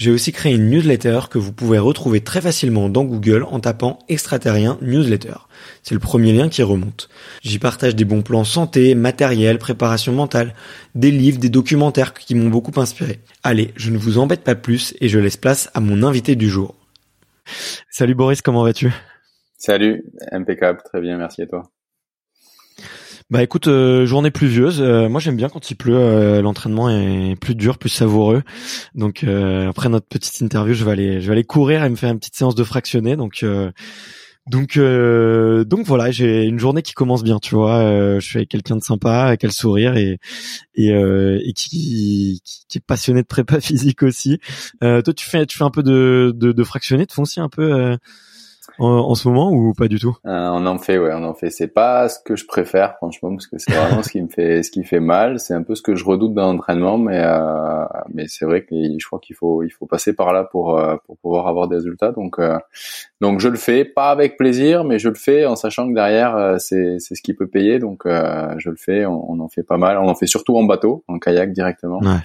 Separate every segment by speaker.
Speaker 1: j'ai aussi créé une newsletter que vous pouvez retrouver très facilement dans Google en tapant extraterrien newsletter. C'est le premier lien qui remonte. J'y partage des bons plans santé, matériel, préparation mentale, des livres, des documentaires qui m'ont beaucoup inspiré. Allez, je ne vous embête pas plus et je laisse place à mon invité du jour. Salut Boris, comment vas-tu?
Speaker 2: Salut, impeccable, très bien, merci à toi.
Speaker 1: Bah écoute, euh, journée pluvieuse. Euh, moi j'aime bien quand il pleut. Euh, l'entraînement est plus dur, plus savoureux. Donc après notre petite interview, je vais aller, je vais aller courir et me faire une petite séance de fractionné. Donc donc donc voilà, j'ai une journée qui commence bien. Tu vois, je suis avec quelqu'un de sympa, avec le sourire et et, et qui, qui, est passionné de prépa physique aussi. toi, tu fais tu fais un peu de de, de fractionné, tu fais aussi un peu en, ce moment ou pas du tout?
Speaker 2: Euh, On en fait, ouais, on en fait. C'est pas ce que je préfère, franchement, parce que c'est vraiment ce qui me fait, ce qui fait mal. C'est un peu ce que je redoute dans l'entraînement, mais euh, mais c'est vrai que je crois qu'il faut il faut passer par là pour euh, pour pouvoir avoir des résultats. Donc euh, donc je le fais, pas avec plaisir, mais je le fais en sachant que derrière euh, c'est c'est ce qui peut payer. Donc je le fais. On, on, en fait pas mal. On en fait surtout en bateau, en kayak directement. Ouais.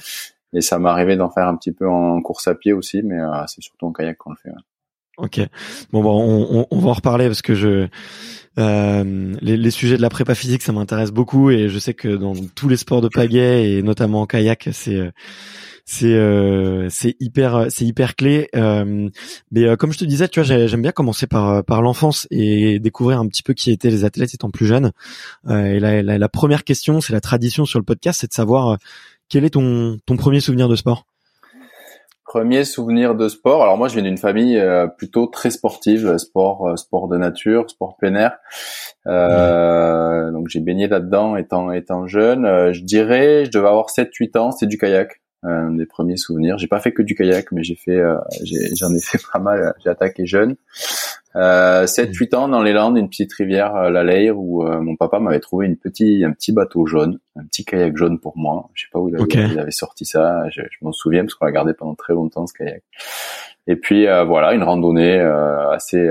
Speaker 2: Et ça m'est arrivé d'en faire un petit peu en course à pied aussi, mais c'est surtout en kayak qu'on le fait. Ouais.
Speaker 1: Ok. Bon, bon on, on, va en reparler parce que je euh, les, sujets de la prépa physique, ça m'intéresse beaucoup et je sais que dans tous les sports de pagaie et notamment en kayak, c'est c'est euh, c'est hyper c'est hyper clé. Euh, mais euh, comme je te disais, tu vois, j'aime bien commencer par par l'enfance et découvrir un petit peu qui étaient les athlètes étant plus jeunes. et la, la, la première question, c'est la tradition sur le podcast, c'est de savoir quel est ton ton premier souvenir de sport?
Speaker 2: Premier souvenir de sport. Alors moi, je viens d'une famille euh, plutôt très sportive, sport, euh, sport de nature, sport plein air. Euh, Donc j'ai baigné là-dedans étant étant jeune. Euh, je dirais, je devais avoir 7-8 ans. C'est du kayak. Un des premiers souvenirs. J'ai pas fait que du kayak, mais j'ai fait, j'en ai, fait pas mal. J'ai attaqué jeune. Euh, 7-8 ans dans les Landes, une petite rivière, euh, la Leire, où euh, mon papa m'avait trouvé une petit, un petit bateau jaune, un petit kayak jaune pour moi. Je sais pas où il avait, sorti ça. Je, m'en souviens parce qu'on l'a gardé pendant très longtemps ce kayak. Et puis euh, voilà, une randonnée assez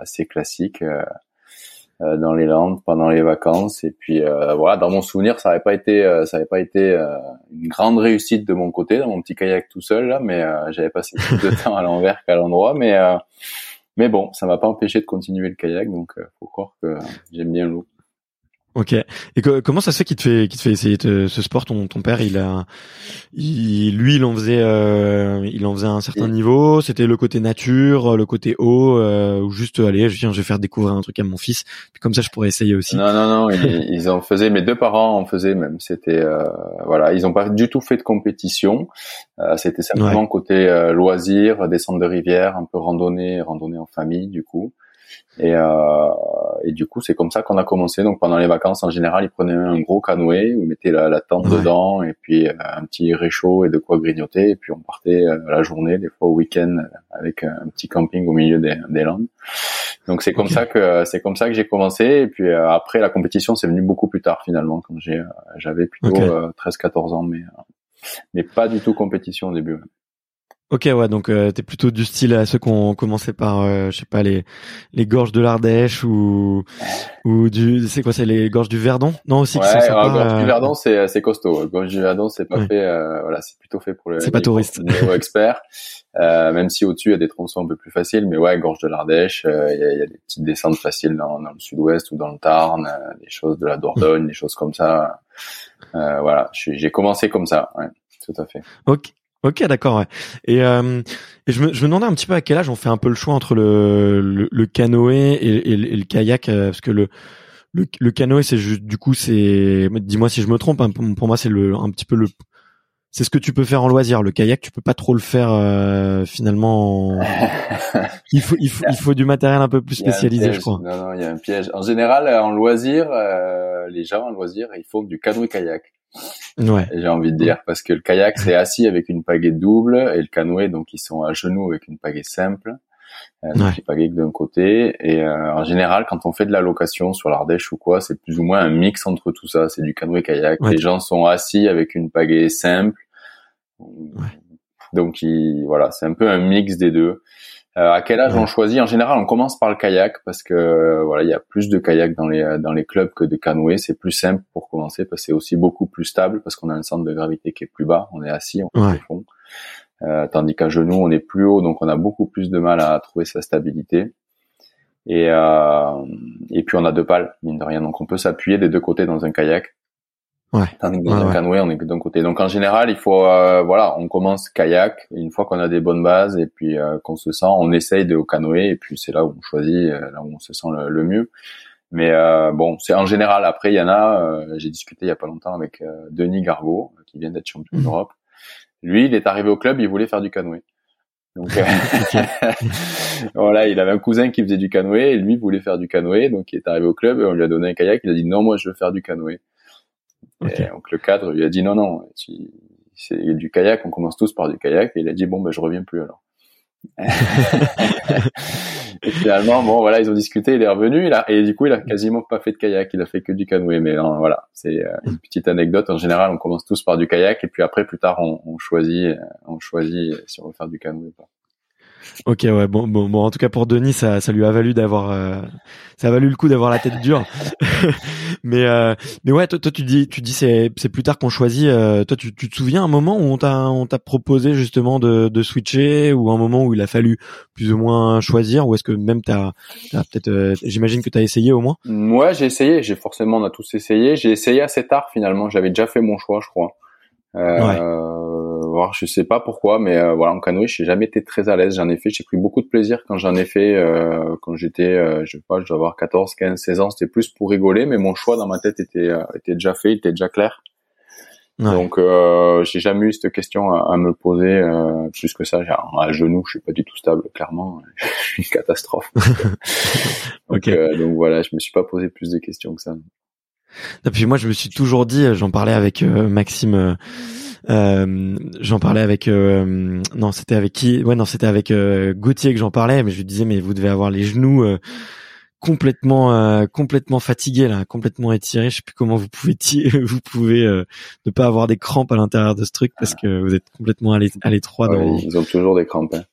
Speaker 2: assez classique dans les Landes pendant les vacances. Et puis voilà, dans mon souvenir, ça n'avait pas été, ça avait pas été une grande réussite de mon côté dans mon petit kayak tout seul là, mais j'avais passé plus de temps à l'envers qu'à l'endroit, mais mais bon, ça m'a pas empêché de continuer le kayak, donc euh, faut croire que j'aime bien l'eau.
Speaker 1: Ok. Et comment ça se fait qu'il te fait qu'il te fait essayer ce sport ton ton père il a il, lui il en faisait euh, il en faisait à un certain niveau c'était le côté nature le côté eau euh, ou juste allez je viens je vais faire découvrir un truc à mon fils puis comme ça je pourrais essayer aussi.
Speaker 2: Non non non ils, ils, en faisaient mes deux parents en faisaient même c'était euh, voilà ils ont pas du tout fait de compétition euh, c'était simplement côté euh, loisir descente de rivière un peu randonnée randonnée en famille du coup. Et, euh, et du coup, c'est comme ça qu'on a commencé. Donc pendant les vacances, en général, ils prenaient un gros canoë, ils mettaient la, la tente dedans, et puis euh, un petit réchaud et de quoi grignoter. Et puis on partait euh, la journée, des fois au week-end, avec un petit camping au milieu des, des Landes. Donc c'est comme ça que c'est comme ça que j'ai commencé. Et puis euh, après, la compétition, c'est venu beaucoup plus tard finalement, quand j'ai j'avais plutôt 13-14 ans, mais mais pas du tout compétition au début.
Speaker 1: Ok, ouais, donc euh, t'es plutôt du style à ceux qui ont commencé par, euh, je sais pas, les les gorges de l'Ardèche ou ou du, c'est quoi, c'est les gorges du Verdon? Non aussi.
Speaker 2: Ouais, qui sont gorges du euh, Verdon, c'est c'est costaud. Gorges du Verdon, c'est pas fait, euh, voilà, c'est plutôt fait pour le.
Speaker 1: C'est pas touriste.
Speaker 2: expert, même si au-dessus il y a des tronçons un peu plus faciles, mais ouais, gorge de l'Ardèche, il y a, y, a, des petites descentes faciles dans, dans le Sud-Ouest ou dans le Tarn, des choses de la Dordogne, des choses comme ça. voilà, j'ai commencé comme ça, ouais, tout à fait.
Speaker 1: Ok. Ok, d'accord. Ouais. Et, euh, et je, me, je me demandais un petit peu à quel âge on fait un peu le choix entre le, le, le canoë et, et, le kayak, euh, parce que le, le, le canoë, c'est juste, du coup, c'est, dis-moi si je me trompe, hein, pour, moi, c'est le, un petit peu le, c'est ce que tu peux faire en loisir. Le kayak, tu peux pas trop le faire euh, finalement. il faut, il faut, il faut du matériel un peu plus spécialisé, je crois.
Speaker 2: Non, non, il y a un piège. En général, en loisir, euh, les gens en loisir, ils font du canoë-kayak.
Speaker 1: Ouais.
Speaker 2: J'ai envie de dire parce que le kayak c'est assis avec une pagaie double et le canoë donc ils sont à genoux avec une pagaie simple. Euh, donc pagaie d'un côté et euh, en général quand on fait de la location sur l'Ardèche ou quoi c'est plus ou moins un mix entre tout ça c'est du canoë kayak. Les gens sont assis avec une pagaie simple. Donc voilà c'est un peu un mix des deux euh, à quel âge on choisit? En général, on commence par le kayak parce que euh, voilà, il y a plus de kayak dans les dans les clubs que de canoë. C'est plus simple pour commencer parce que c'est aussi beaucoup plus stable parce qu'on a un centre de gravité qui est plus bas. On est assis, on est au fond. Euh, tandis qu'à genoux, on est plus haut, donc on a beaucoup plus de mal à trouver sa stabilité. Et euh, et puis on a deux pales, mine de rien, donc on peut s'appuyer des deux côtés dans un kayak.
Speaker 1: Ouais.
Speaker 2: Tandis que dans un canoë, on est que d'un côté. Donc en général, il faut, euh, voilà, on commence kayak. Et une fois qu'on a des bonnes bases et puis euh, qu'on se sent, on essaye de au canoë et puis c'est là où on choisit, euh, là où on se sent le, mieux. Mais bon, c'est en général. Après, il y en a. J'ai discuté il y a pas longtemps avec Denis Gargot, qui vient d'être champion mmh. d'Europe. Lui, il est arrivé au club, il voulait faire du canoë. Donc voilà, il avait un cousin qui faisait du canoë et lui voulait faire du canoë, donc il est arrivé au club et on lui a donné un kayak. Il a dit non, moi je veux faire du canoë. Et donc le cadre lui a dit non, non, c'est du kayak, on commence tous par du kayak. Et il a dit bon, ben je reviens plus alors. et finalement, bon, voilà, ils ont discuté, il est revenu, il a, et du coup, il a quasiment pas fait de kayak, il a fait que du canoë. Mais non, voilà, c'est euh, une petite anecdote. En général, on commence tous par du kayak, et puis après, plus tard, on, on choisit, on choisit si on veut faire du canoë ou pas.
Speaker 1: Ok, ouais, bon, bon, bon, en tout cas pour Denis, ça, ça lui a valu d'avoir, euh, ça a valu le coup d'avoir la tête dure. mais, euh, mais ouais, toi, toi, tu dis, tu dis, c'est, c'est plus tard qu'on choisit. Euh, toi, tu, tu te souviens un moment où on t'a, on t'a proposé justement de, de switcher, ou un moment où il a fallu plus ou moins choisir, ou est-ce que même t'as, as, peut-être, j'imagine que t'as essayé au moins?
Speaker 2: Ouais, j'ai essayé. J'ai forcément, on a tous essayé. J'ai essayé assez tard finalement. J'avais déjà fait mon choix, je crois. Euh, ouais. je sais pas pourquoi, mais euh, voilà, en canoë, j'ai jamais été très à l'aise. J'en ai fait, j'ai pris beaucoup de plaisir quand j'en ai fait. Euh, quand j'étais, euh, je sais pas, je dois avoir 14, 15, 16 ans, c'était plus pour rigoler, mais mon choix dans ma tête était euh, était déjà fait, était déjà clair. Donc, euh, j'ai jamais eu cette question à, me poser plus que ça. Genre, à genoux, je suis pas du tout stable, clairement. je suis une catastrophe. donc, donc voilà, je me suis pas posé plus de questions que ça.
Speaker 1: Et puis moi, je me suis toujours dit, j'en parlais avec euh, Maxime, euh, euh, j'en parlais avec, non, c'était avec qui Ouais, non, c'était avec Gauthier que j'en parlais, mais je lui disais, mais vous devez avoir les genoux complètement, complètement fatigués là, complètement étirés. Je sais plus comment vous pouvez, vous pouvez ne pas avoir des crampes à l'intérieur de ce truc parce que vous êtes complètement à l'étroit.
Speaker 2: Ils ont toujours des crampes. Hein.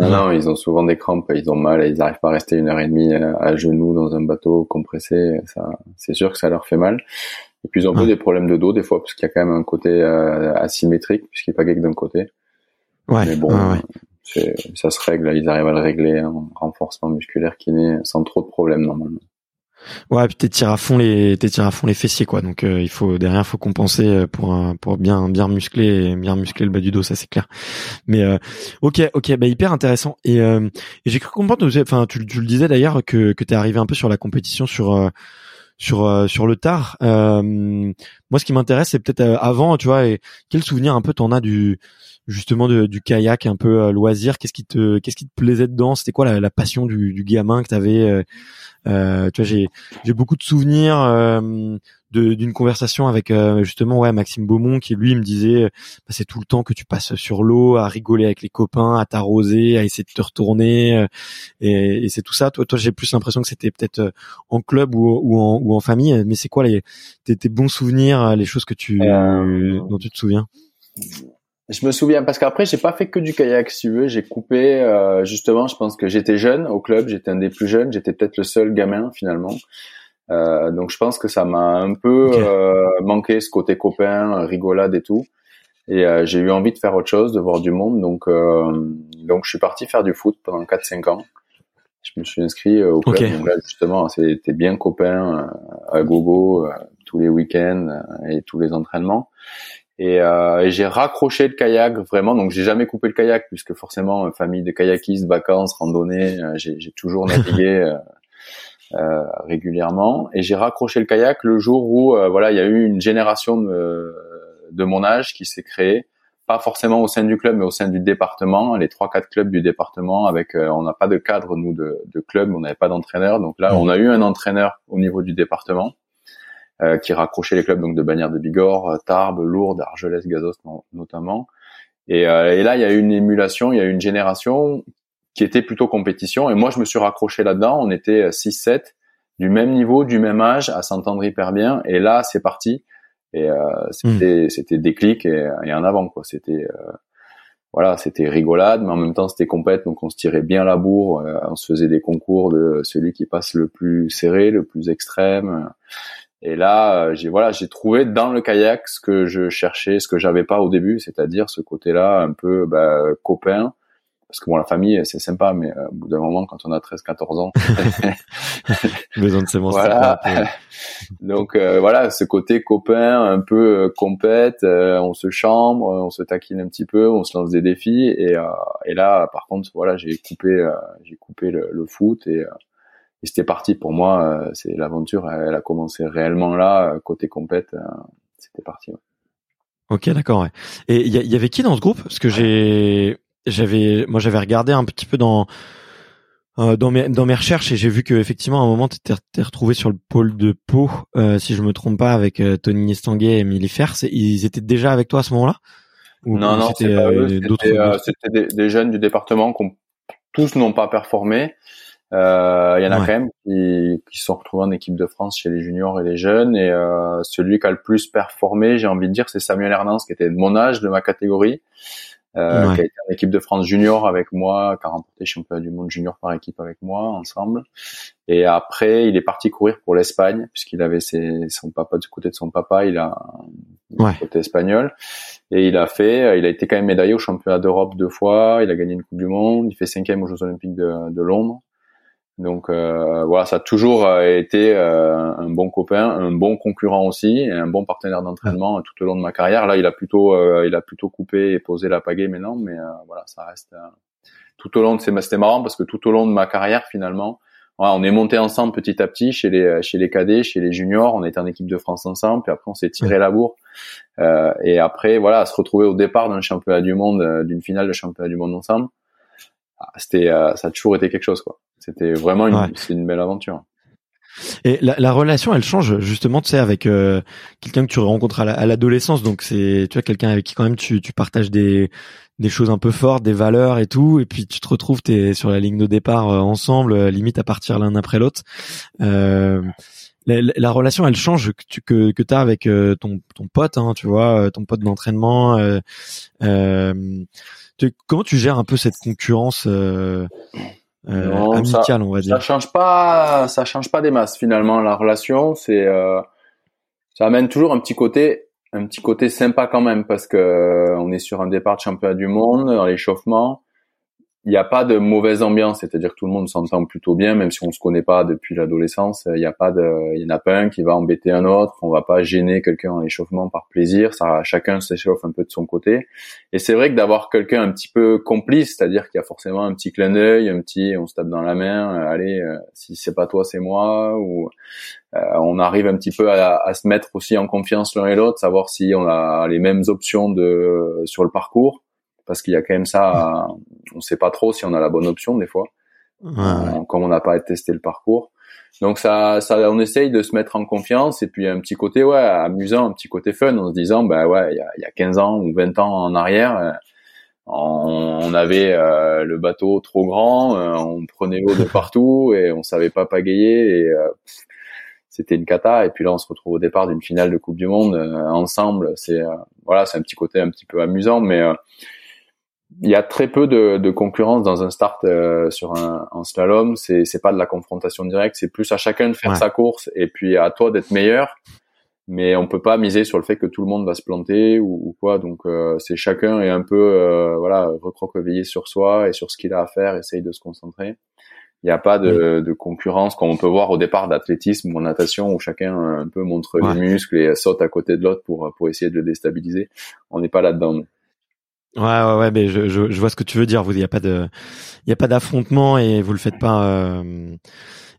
Speaker 2: Non, non, ils ont souvent des crampes, ils ont mal et ils n'arrivent pas à rester une heure et demie euh, à, genoux dans un bateau compressé. Ça, c'est sûr que ça leur fait mal. Et puis ils ont un peu des problèmes de dos des fois parce qu'il y a quand même un côté euh, asymétrique puisqu'il pas que d'un côté.
Speaker 1: Ouais.
Speaker 2: Mais bon, ça se règle. Ils arrivent à le régler en renforcement musculaire kiné sans trop de problèmes normalement.
Speaker 1: Ouais, puis t'étires à fond les t'étires à fond les fessiers quoi. Donc euh, il faut derrière faut compenser euh, pour pour bien bien muscler bien muscler le bas du dos, ça c'est clair. Mais euh, OK, OK, bah hyper intéressant et, et j'ai cru comprendre enfin tu, tu le disais d'ailleurs que que t'es arrivé un peu sur la compétition sur sur sur le tard. moi ce qui m'intéresse c'est peut-être avant, tu vois, et quel souvenir un peu t'en as du justement du kayak un peu loisir? Qu'est-ce qui te qu'est-ce qui te plaisait dedans? C'était quoi la, passion du, du gamin que t'avais euh, tu vois, j'ai j'ai beaucoup de souvenirs euh, d'une conversation avec euh, justement ouais Maxime Beaumont qui lui me disait bah, c'est tout le temps que tu passes sur l'eau à rigoler avec les copains à t'arroser à essayer de te retourner et, et c'est tout ça. Toi toi j'ai plus l'impression que c'était peut-être en club ou, ou en ou en famille. Mais c'est quoi les tes, tes, bons souvenirs les choses que tu dont tu te souviens?
Speaker 2: Je me souviens parce qu'après j'ai pas fait que du kayak si tu veux, j'ai coupé euh, justement, je pense que j'étais jeune au club, j'étais un des plus jeunes, j'étais peut-être le seul gamin finalement. Euh, donc je pense que ça m'a un peu euh, manqué ce côté copain, rigolade et tout. Et euh, j'ai eu envie de faire autre chose, de voir du monde. Donc euh, donc je suis parti faire du foot pendant 4-5 ans. Je me suis inscrit au club. Donc là justement, c'était bien copain à gogo tous les week-ends et tous les entraînements. Et, euh, et j'ai raccroché le kayak vraiment. Donc j'ai jamais coupé le kayak puisque forcément famille de kayakistes, vacances, randonnées, euh, j'ai toujours navigué euh, euh, régulièrement. Et j'ai raccroché le kayak le jour où euh, voilà il y a eu une génération de, de mon âge qui s'est créée, pas forcément au sein du club mais au sein du département, les trois quatre clubs du département. Avec on n'a pas de cadre nous de, de club, on n'avait pas d'entraîneur. Donc là mmh. on a eu un entraîneur au niveau du département euh, qui raccrochait les clubs donc de Bagnères de Bigorre, euh, Tarbes, Lourdes, Argelès, Gazos notamment. Et, euh, et, là, il y a eu une émulation, il y a eu une génération qui était plutôt compétition. Et moi, je me suis raccroché là-dedans. On était 6-7, du même niveau, du même âge, à s'entendre hyper bien. Et là, c'est parti. Et euh, c'était, mmh. c'était déclic et, et, en avant quoi. C'était euh, voilà, c'était rigolade, mais en même temps c'était compète, donc on se tirait bien la bourre. on se faisait des concours de celui qui passe le plus serré, le plus extrême. Et là, euh, j'ai voilà, j'ai trouvé dans le kayak ce que je cherchais, ce que j'avais pas au début, c'est-à-dire ce côté-là un peu bah, copain. Parce que bon, la famille, c'est sympa, mais euh, au bout d'un moment, quand on a 13-14 ans,
Speaker 1: besoin de
Speaker 2: Voilà. Donc euh, voilà, ce côté copain, un peu compète, on se chambre, on se taquine un petit peu, on se lance des défis. Et, et là, par contre, voilà, j'ai coupé, j'ai coupé le, le, foot et et c'était parti pour moi. Euh, c'est l'aventure, elle, a commencé réellement là, euh, côté compète. Euh, c'était parti.
Speaker 1: Ok, d'accord. Ouais. Et il y, avait qui dans ce groupe? Parce que j'ai, j'avais, moi j'avais regardé un petit peu dans dans mes dans mes recherches et j'ai vu que effectivement à un moment tu t'es retrouvé sur le pôle de Pau, si je me trompe pas, avec Tony Estanguet et Emily Fers. Ils étaient déjà avec toi à ce moment-là?
Speaker 2: Non, non, c'était C'était des, des, jeunes du département qui tous n'ont pas performé. Euh, il y en a quand même qui, qui sont retrouvés en équipe de France chez les juniors et les jeunes. Et euh, celui qui a le plus performé, j'ai envie de dire, c'est Samuel Hernandez, qui était de mon âge, de ma catégorie, euh, qui a été en équipe de France junior avec moi, qui a remporté championnat du monde junior par équipe avec moi, ensemble. Et après, il est parti courir pour l'Espagne, puisqu'il avait ses, son papa du côté de son papa, il a un côté espagnol. Et il a fait, il a été quand même médaillé au championnat d'Europe deux fois, il a gagné une Coupe du Monde, il fait cinquième aux Jeux Olympiques de, de Londres. Donc euh, voilà, ça a toujours euh, été euh, un bon copain, un bon concurrent aussi, et un bon partenaire d'entraînement tout au long de ma carrière. Là, il a plutôt, il a plutôt coupé et posé la pagaie maintenant, mais voilà, ça reste tout au long de c'était marrant parce que tout au long de ma carrière finalement, on est monté ensemble petit à petit chez les chez les cadets, chez les juniors, on était en équipe de France ensemble, puis après on s'est tiré la bourre. et après voilà, à se retrouver au départ d'un championnat du monde, d'une finale de championnat du monde ensemble c'était euh, ça a toujours été quelque chose quoi. C'était vraiment une, c'est une belle aventure.
Speaker 1: Et la, la, relation, elle change justement, tu sais, avec euh, quelqu'un que tu rencontres à l'adolescence. donc c'est, tu vois, quelqu'un avec qui quand même tu, tu partages des des choses un peu fortes, des valeurs et tout. Et puis tu te retrouves, t'es sur la ligne de départ euh, ensemble, limite à partir l'un après l'autre. Euh, la, la, relation, elle change que tu que, que as avec ton ton pote, hein, tu vois, ton pote d'entraînement. Euh, comment tu gères un peu cette concurrence euh, euh amicale, on va dire?
Speaker 2: Ça change pas, ça change pas des masses finalement. La relation, c'est, euh, ça amène toujours un petit côté, un petit côté sympa quand même parce que euh, on est sur un départ de championnat du monde dans l'échauffement. Il n'y a pas de mauvaise ambiance, c'est-à-dire que tout le monde s'entend plutôt bien, même si on se connaît pas depuis l'adolescence. Il n'y a pas de, il y en a pas un qui va embêter un autre. On va pas gêner quelqu'un en échauffement par plaisir. Ça, chacun s'échauffe un peu de son côté. Et c'est vrai que d'avoir quelqu'un un petit peu complice, c'est-à-dire qu'il y a forcément un petit clin d'œil, un petit, on se tape dans la main. Euh, allez, euh, si c'est pas toi, c'est moi. Ou euh, on arrive un petit peu à, à, se mettre aussi en confiance l'un et l'autre, savoir si on a les mêmes options de sur le parcours parce qu'il y a quand même ça, on sait pas trop si on a la bonne option des fois, euh, comme on n'a pas testé le parcours. Donc ça, ça, on essaye de se mettre en confiance et puis un petit côté ouais amusant, un petit côté fun en se disant bah ouais il y a, y a 15 ans ou 20 ans en arrière, euh, on, avait euh, le bateau trop grand, on prenait l'eau de partout et on savait pas pagayer et c'était une cata. Et puis là on se retrouve au départ d'une finale de Coupe du Monde ensemble, c'est voilà c'est un petit côté un petit peu amusant mais il y a très peu de, de concurrence dans un start euh, sur un, slalom. C'est c'est pas de la confrontation directe, c'est plus à chacun de faire sa course et puis à toi d'être meilleur. Mais on peut pas miser sur le fait que tout le monde va se planter ou, ou quoi. Donc euh, c'est chacun est un peu euh, voilà recroquevillé sur soi et sur ce qu'il a à faire, essaye de se concentrer. Il n'y a pas de, de, concurrence comme on peut voir au départ d'athlétisme ou en natation où chacun un peu montre les muscles et saute à côté de l'autre pour pour essayer de le déstabiliser. On n'est pas là-dedans.
Speaker 1: Ouais, ouais, ouais, mais je, je, je, vois ce que tu veux dire. Vous, il y a pas de, il y a pas d'affrontement et vous le faites pas. Euh...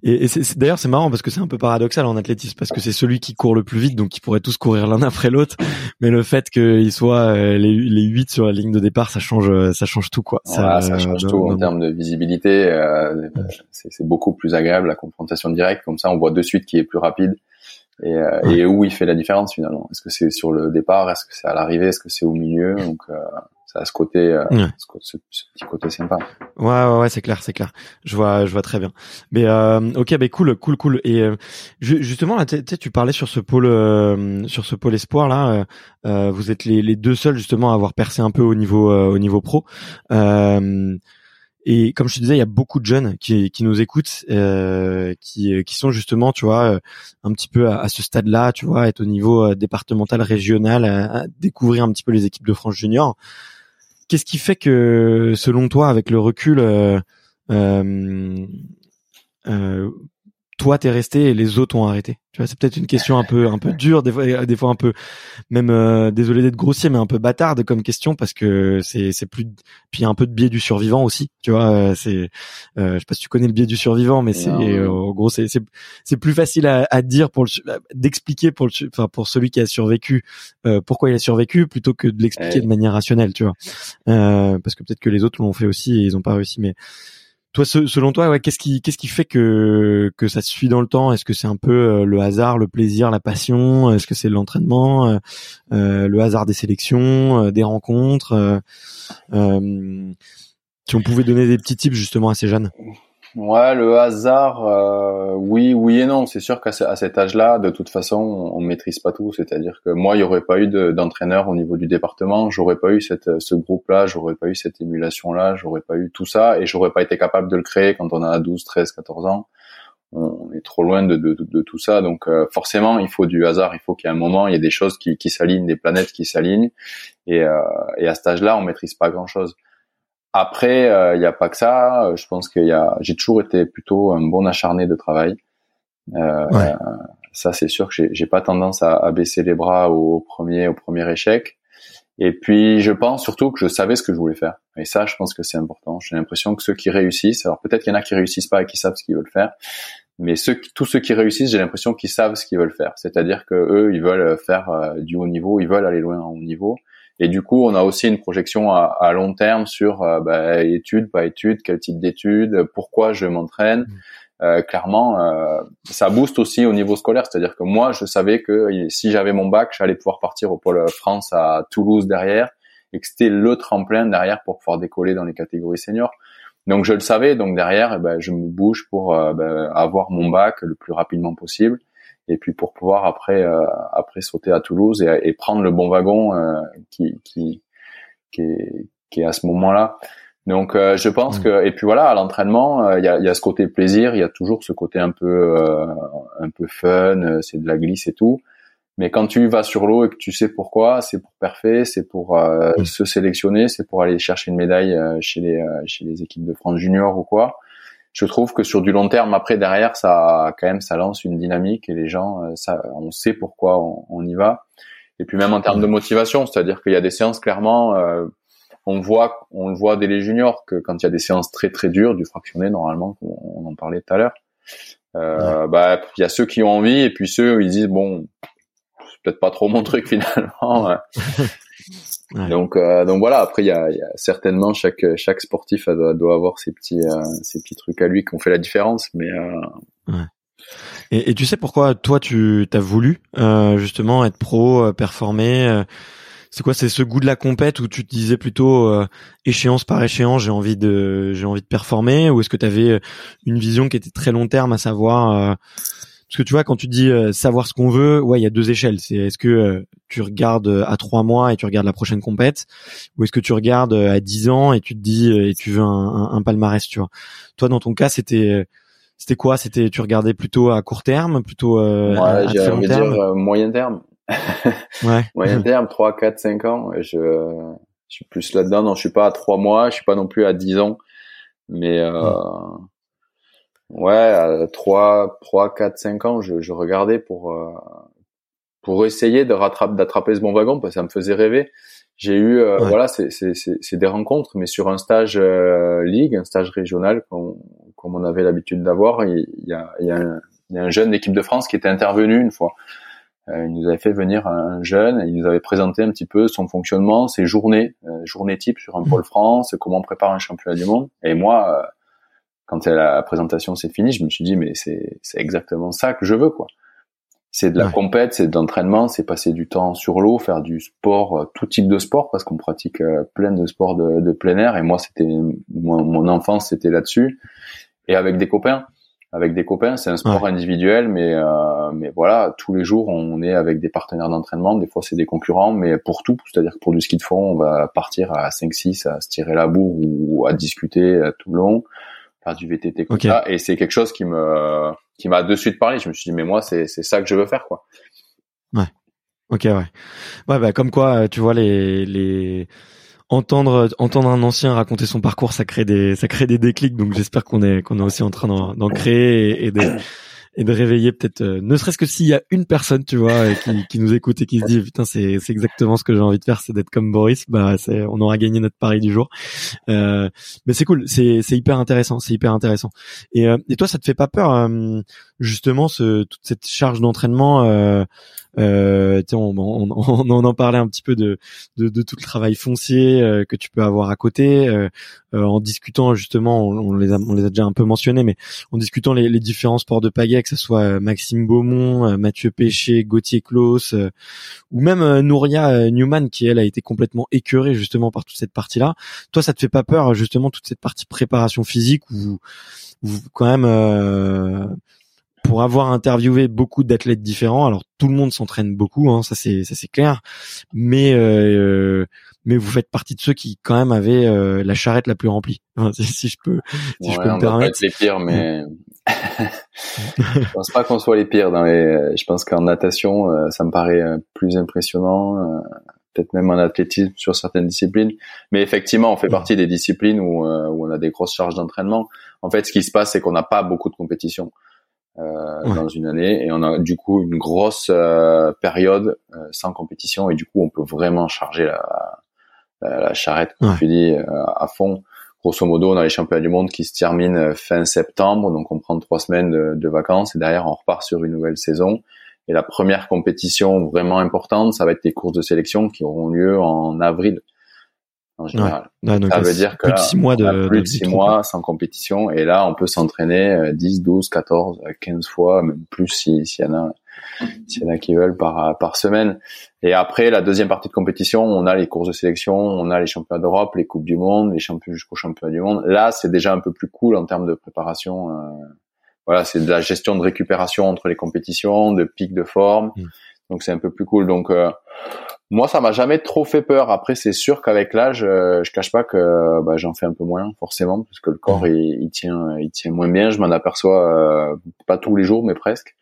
Speaker 1: Et, et c'est, d'ailleurs, c'est marrant parce que c'est un peu paradoxal en athlétisme parce que c'est celui qui court le plus vite, donc ils pourraient tous courir l'un après l'autre. Mais le fait qu'ils soient euh, les, les 8 sur la ligne de départ, ça change, ça change tout, quoi.
Speaker 2: Ça, ça change tout en termes de visibilité. Euh, c'est, beaucoup plus agréable la confrontation directe. Comme ça, on voit de suite qui est plus rapide. Et, euh, et, où il fait la différence finalement Est-ce que c'est sur le départ? Est-ce que c'est à l'arrivée? Est-ce que c'est au milieu? Donc euh, ça a ce côté, euh, ce, petit côté sympa.
Speaker 1: Ouais, ouais, ouais c'est clair, c'est clair. Je vois, je vois très bien. Mais euh, ok, ben cool, cool, cool. Et euh, justement, là, tu parlais sur ce pôle, euh, sur ce pôle espoir là. Euh, vous êtes les, les, deux seuls justement à avoir percé un peu au niveau, au niveau pro. et comme je te disais, il y a beaucoup de jeunes qui, qui nous écoutent, qui, qui sont justement, tu vois, un petit peu à, ce stade-là, tu vois, être au niveau départemental, régional, à, découvrir un petit peu les équipes de France junior. Qu'est-ce qui fait que, selon toi, avec le recul, euh, euh, euh toi t'es resté et les autres ont arrêté. Tu vois c'est peut-être une question un peu un peu dure des fois des fois un peu même euh, désolé d'être grossier mais un peu bâtarde comme question parce que c'est c'est plus puis il y a un peu de biais du survivant aussi tu vois euh, c'est euh, je sais pas si tu connais le biais du survivant mais c'est euh, en gros c'est c'est c'est plus facile à, à dire pour le d'expliquer pour le enfin pour celui qui a survécu pourquoi il a survécu plutôt que de l'expliquer de manière rationnelle tu vois. Parce que peut-être que les autres l'ont fait aussi et ils ont pas réussi mais toi, selon toi, ouais, qu'est-ce qui, qu'est-ce qui fait que que ça se suit dans le temps? Est-ce que c'est un peu euh, le hasard, le plaisir, la passion? Est-ce que c'est l'entraînement, euh, euh, le hasard des sélections, des rencontres? Si on pouvait donner des petits tips justement à ces jeunes.
Speaker 2: Ouais, le hasard, euh, oui, oui et non. C'est sûr qu'à cet âge-là, de toute façon, on, maîtrise pas tout. C'est-à-dire que moi, il y aurait pas eu d'entraîneur au niveau du département, j'aurais pas eu ce groupe-là, j'aurais pas eu cette émulation-là, j'aurais pas eu tout ça, et j'aurais pas été capable de le créer quand on a 12, 13, 14 ans. On est trop loin de, tout ça, donc euh, forcément, il faut du hasard. Il faut qu'il y ait un moment, il y ait des choses qui, qui s'alignent, des planètes qui s'alignent, et, euh, et à cet âge-là, on maîtrise pas grand-chose. Après, il euh, n'y a pas que ça. Je pense qu'il y a, j'ai toujours été plutôt un bon acharné de travail. Euh, Ça, c'est sûr que j'ai pas tendance à, à, baisser les bras au premier, au premier échec. Et puis, je pense surtout que je savais ce que je voulais faire. Et ça, je pense que c'est important. J'ai l'impression que ceux qui réussissent, alors peut-être qu'il y en a qui réussissent pas et qui savent ce qu'ils veulent faire, mais ceux, tous ceux qui réussissent, j'ai l'impression qu'ils savent ce qu'ils veulent faire. C'est-à-dire que eux, ils veulent faire euh, du haut niveau, ils veulent aller loin en haut niveau. Et du coup, on a aussi une projection à, à long terme sur euh, bah, études, pas études, quel type d'études, pourquoi je m'entraîne. Mm. Euh, clairement, euh, ça booste aussi au niveau scolaire. C'est-à-dire que moi, je savais que si j'avais mon bac, j'allais pouvoir partir au pôle France à Toulouse derrière, et que c'était le tremplin derrière pour pouvoir décoller dans les catégories seniors. Donc je le savais. Donc derrière, eh ben, je me bouge pour euh, ben, avoir mon bac le plus rapidement possible et puis pour pouvoir après euh, après sauter à Toulouse et, et prendre le bon wagon euh, qui, qui qui est qui est à ce moment-là. Donc euh, je pense mmh. que et puis voilà à l'entraînement il y, a, y, a, ce côté plaisir, il y a toujours ce côté un peu un peu fun, c'est de la glisse et tout. Mais quand tu vas sur l'eau et que tu sais pourquoi, c'est pour perfer, c'est pour euh, mm. se sélectionner, c'est pour aller chercher une médaille euh, chez les euh, chez les équipes de France junior ou quoi. Je trouve que sur du long terme, après derrière, ça quand même ça lance une dynamique et les gens, ça, on sait pourquoi on, on y va. Et puis même en termes de motivation, c'est-à-dire qu'il y a des séances clairement, on voit on le voit dès les juniors que quand il y a des séances très très dures, du fractionné normalement, on, en parlait tout à l'heure. Euh, bah il y a ceux qui ont envie et puis ceux ils disent bon peut-être pas trop mon truc finalement. Donc euh, donc voilà. Après il y a, y a, certainement chaque chaque sportif doit, doit avoir ses petits euh, ses petits trucs à lui qui ont fait la différence. Mais euh...
Speaker 1: ouais. et, et, tu sais pourquoi toi tu t'as voulu euh, justement être pro, euh, performer c'est quoi c'est ce goût de la compète où tu te disais plutôt échéance par échéance j'ai envie de j'ai envie de performer ou est-ce que tu avais une vision qui était très long terme à savoir parce que tu vois, quand tu dis euh, savoir ce qu'on veut, ouais, il y a deux échelles. C'est est-ce que euh, tu regardes euh, à trois mois et tu regardes la prochaine compète, ou est-ce que tu regardes à dix ans et tu te dis et tu veux un, un, palmarès, tu vois. Toi, dans ton cas, c'était c'était quoi? C'était tu regardais plutôt à court terme, plutôt
Speaker 2: ouais, à, j'ai long terme, dire, moyen terme. ouais. moyen terme, trois, quatre, cinq ans. Je, je suis plus là-dedans. Non, je suis pas à trois mois. Je suis pas non plus à dix ans. Mais euh, Ouais, à 3, 3, 4, 5 ans, je, je regardais pour euh, pour essayer de rattraper d'attraper ce bon wagon parce que ça me faisait rêver. J'ai eu euh, voilà, c'est c'est des rencontres, mais sur un stage euh, ligue, un stage régional comme, comme on avait l'habitude d'avoir, il, y a il y a un, il y a un jeune d'équipe de France qui était intervenu une fois. il nous avait fait venir un jeune, il nous avait présenté un petit peu son fonctionnement, ses journées, journées type sur un pôle France, comment on prépare un championnat du monde. Et moi quand la présentation s'est finie, je me suis dit mais c'est c'est exactement ça que je veux quoi. C'est de la compète, c'est de l'entraînement, c'est passer du temps sur l'eau, faire du sport, euh, tout type de sport parce qu'on pratique euh, plein de sports de, de, plein air et moi c'était mon, mon enfance c'était là-dessus et avec des copains. Avec des copains, c'est un sport individuel, mais euh, mais voilà, tous les jours on est avec des partenaires d'entraînement. Des fois c'est des concurrents, mais pour tout, c'est-à-dire que pour du ski de fond, on va partir à 5-6 à se tirer la bourre ou à discuter tout le long faire du VTT comme ça. Et c'est quelque chose qui me, qui m'a de suite parlé. Je me suis dit, mais moi, c'est, c'est ça que je veux faire, quoi.
Speaker 1: Ouais. Ok, ouais. Ouais, bah, comme quoi, tu vois, les, les, entendre, entendre un ancien raconter son parcours, ça crée des, ça crée des déclics. Donc, j'espère qu'on est, qu'on est aussi en train d'en, créer et, et de, et de réveiller peut-être euh, ne serait-ce que s'il y a une personne tu vois euh, qui, qui nous écoute et qui se dit putain c'est c'est exactement ce que j'ai envie de faire c'est d'être comme Boris bah c'est on aura gagné notre pari du jour. Euh, mais c'est cool c'est c'est hyper intéressant c'est hyper intéressant. Et euh, et toi ça te fait pas peur justement ce toute cette charge d'entraînement euh, on, en parlait un petit peu de, tout le travail foncier euh, que tu peux avoir à côté, euh, en discutant justement, on, les a, déjà un peu mentionnés, mais en discutant les, différents sports de pagaie, que ce soit Maxime Beaumont, Mathieu Péché, Gauthier Klaus, ou même Nouria Newman qui elle a été complètement écœurée justement par toute cette partie-là. Toi, ça te fait pas peur justement toute cette partie préparation physique où, où quand même pour avoir interviewé beaucoup d'athlètes différents, alors tout le monde s'entraîne beaucoup, hein, ça c'est ça c'est clair, mais euh, mais vous faites partie de ceux qui quand même avaient euh, la charrette la plus remplie, si, je peux si je peux me permettre.
Speaker 2: Pas les pires, mais je pense pas qu'on soit les pires dans les. Je pense qu'en natation, euh, ça me paraît euh, plus impressionnant. Peut-être même en athlétisme sur certaines disciplines, mais effectivement, on fait partie des disciplines où, où on a des grosses charges d'entraînement. En fait, ce qui se passe, c'est qu'on n'a pas beaucoup de compétitions. Euh, dans une année. Et on a du coup une grosse euh, période euh, sans compétition. Et du coup on peut vraiment charger la, la, charrette comme tu dis à fond. Grosso modo on a les championnats du monde qui se terminent fin septembre. Donc on prend trois semaines de, de, vacances. Et derrière on repart sur une nouvelle saison. Et la première compétition vraiment importante ça va être les courses de sélection qui auront lieu en avril en général. ça veut dire que
Speaker 1: plus de six mois de,
Speaker 2: plus de six mois sans compétition et là on peut s'entraîner 10, 12, 14, 15 fois, même plus s'il y en a s'il y en a qui veulent par par semaine. Et après la deuxième partie de compétition, on a les courses de sélection, on a les championnats d'Europe, les coupes du monde, les champions jusqu'au championnat du monde. Là, c'est déjà un peu plus cool en termes de préparation. Euh, voilà, c'est de la gestion de récupération entre les compétitions, de pics de forme. Mm. Donc c'est un peu plus cool. Donc euh, moi, ça m'a jamais trop fait peur. Après, c'est sûr qu'avec l'âge, euh, je cache pas que bah, j'en fais un peu moins, forcément, parce que le corps il, tient, il tient moins bien. Je m'en aperçois euh, pas tous les jours, mais presque.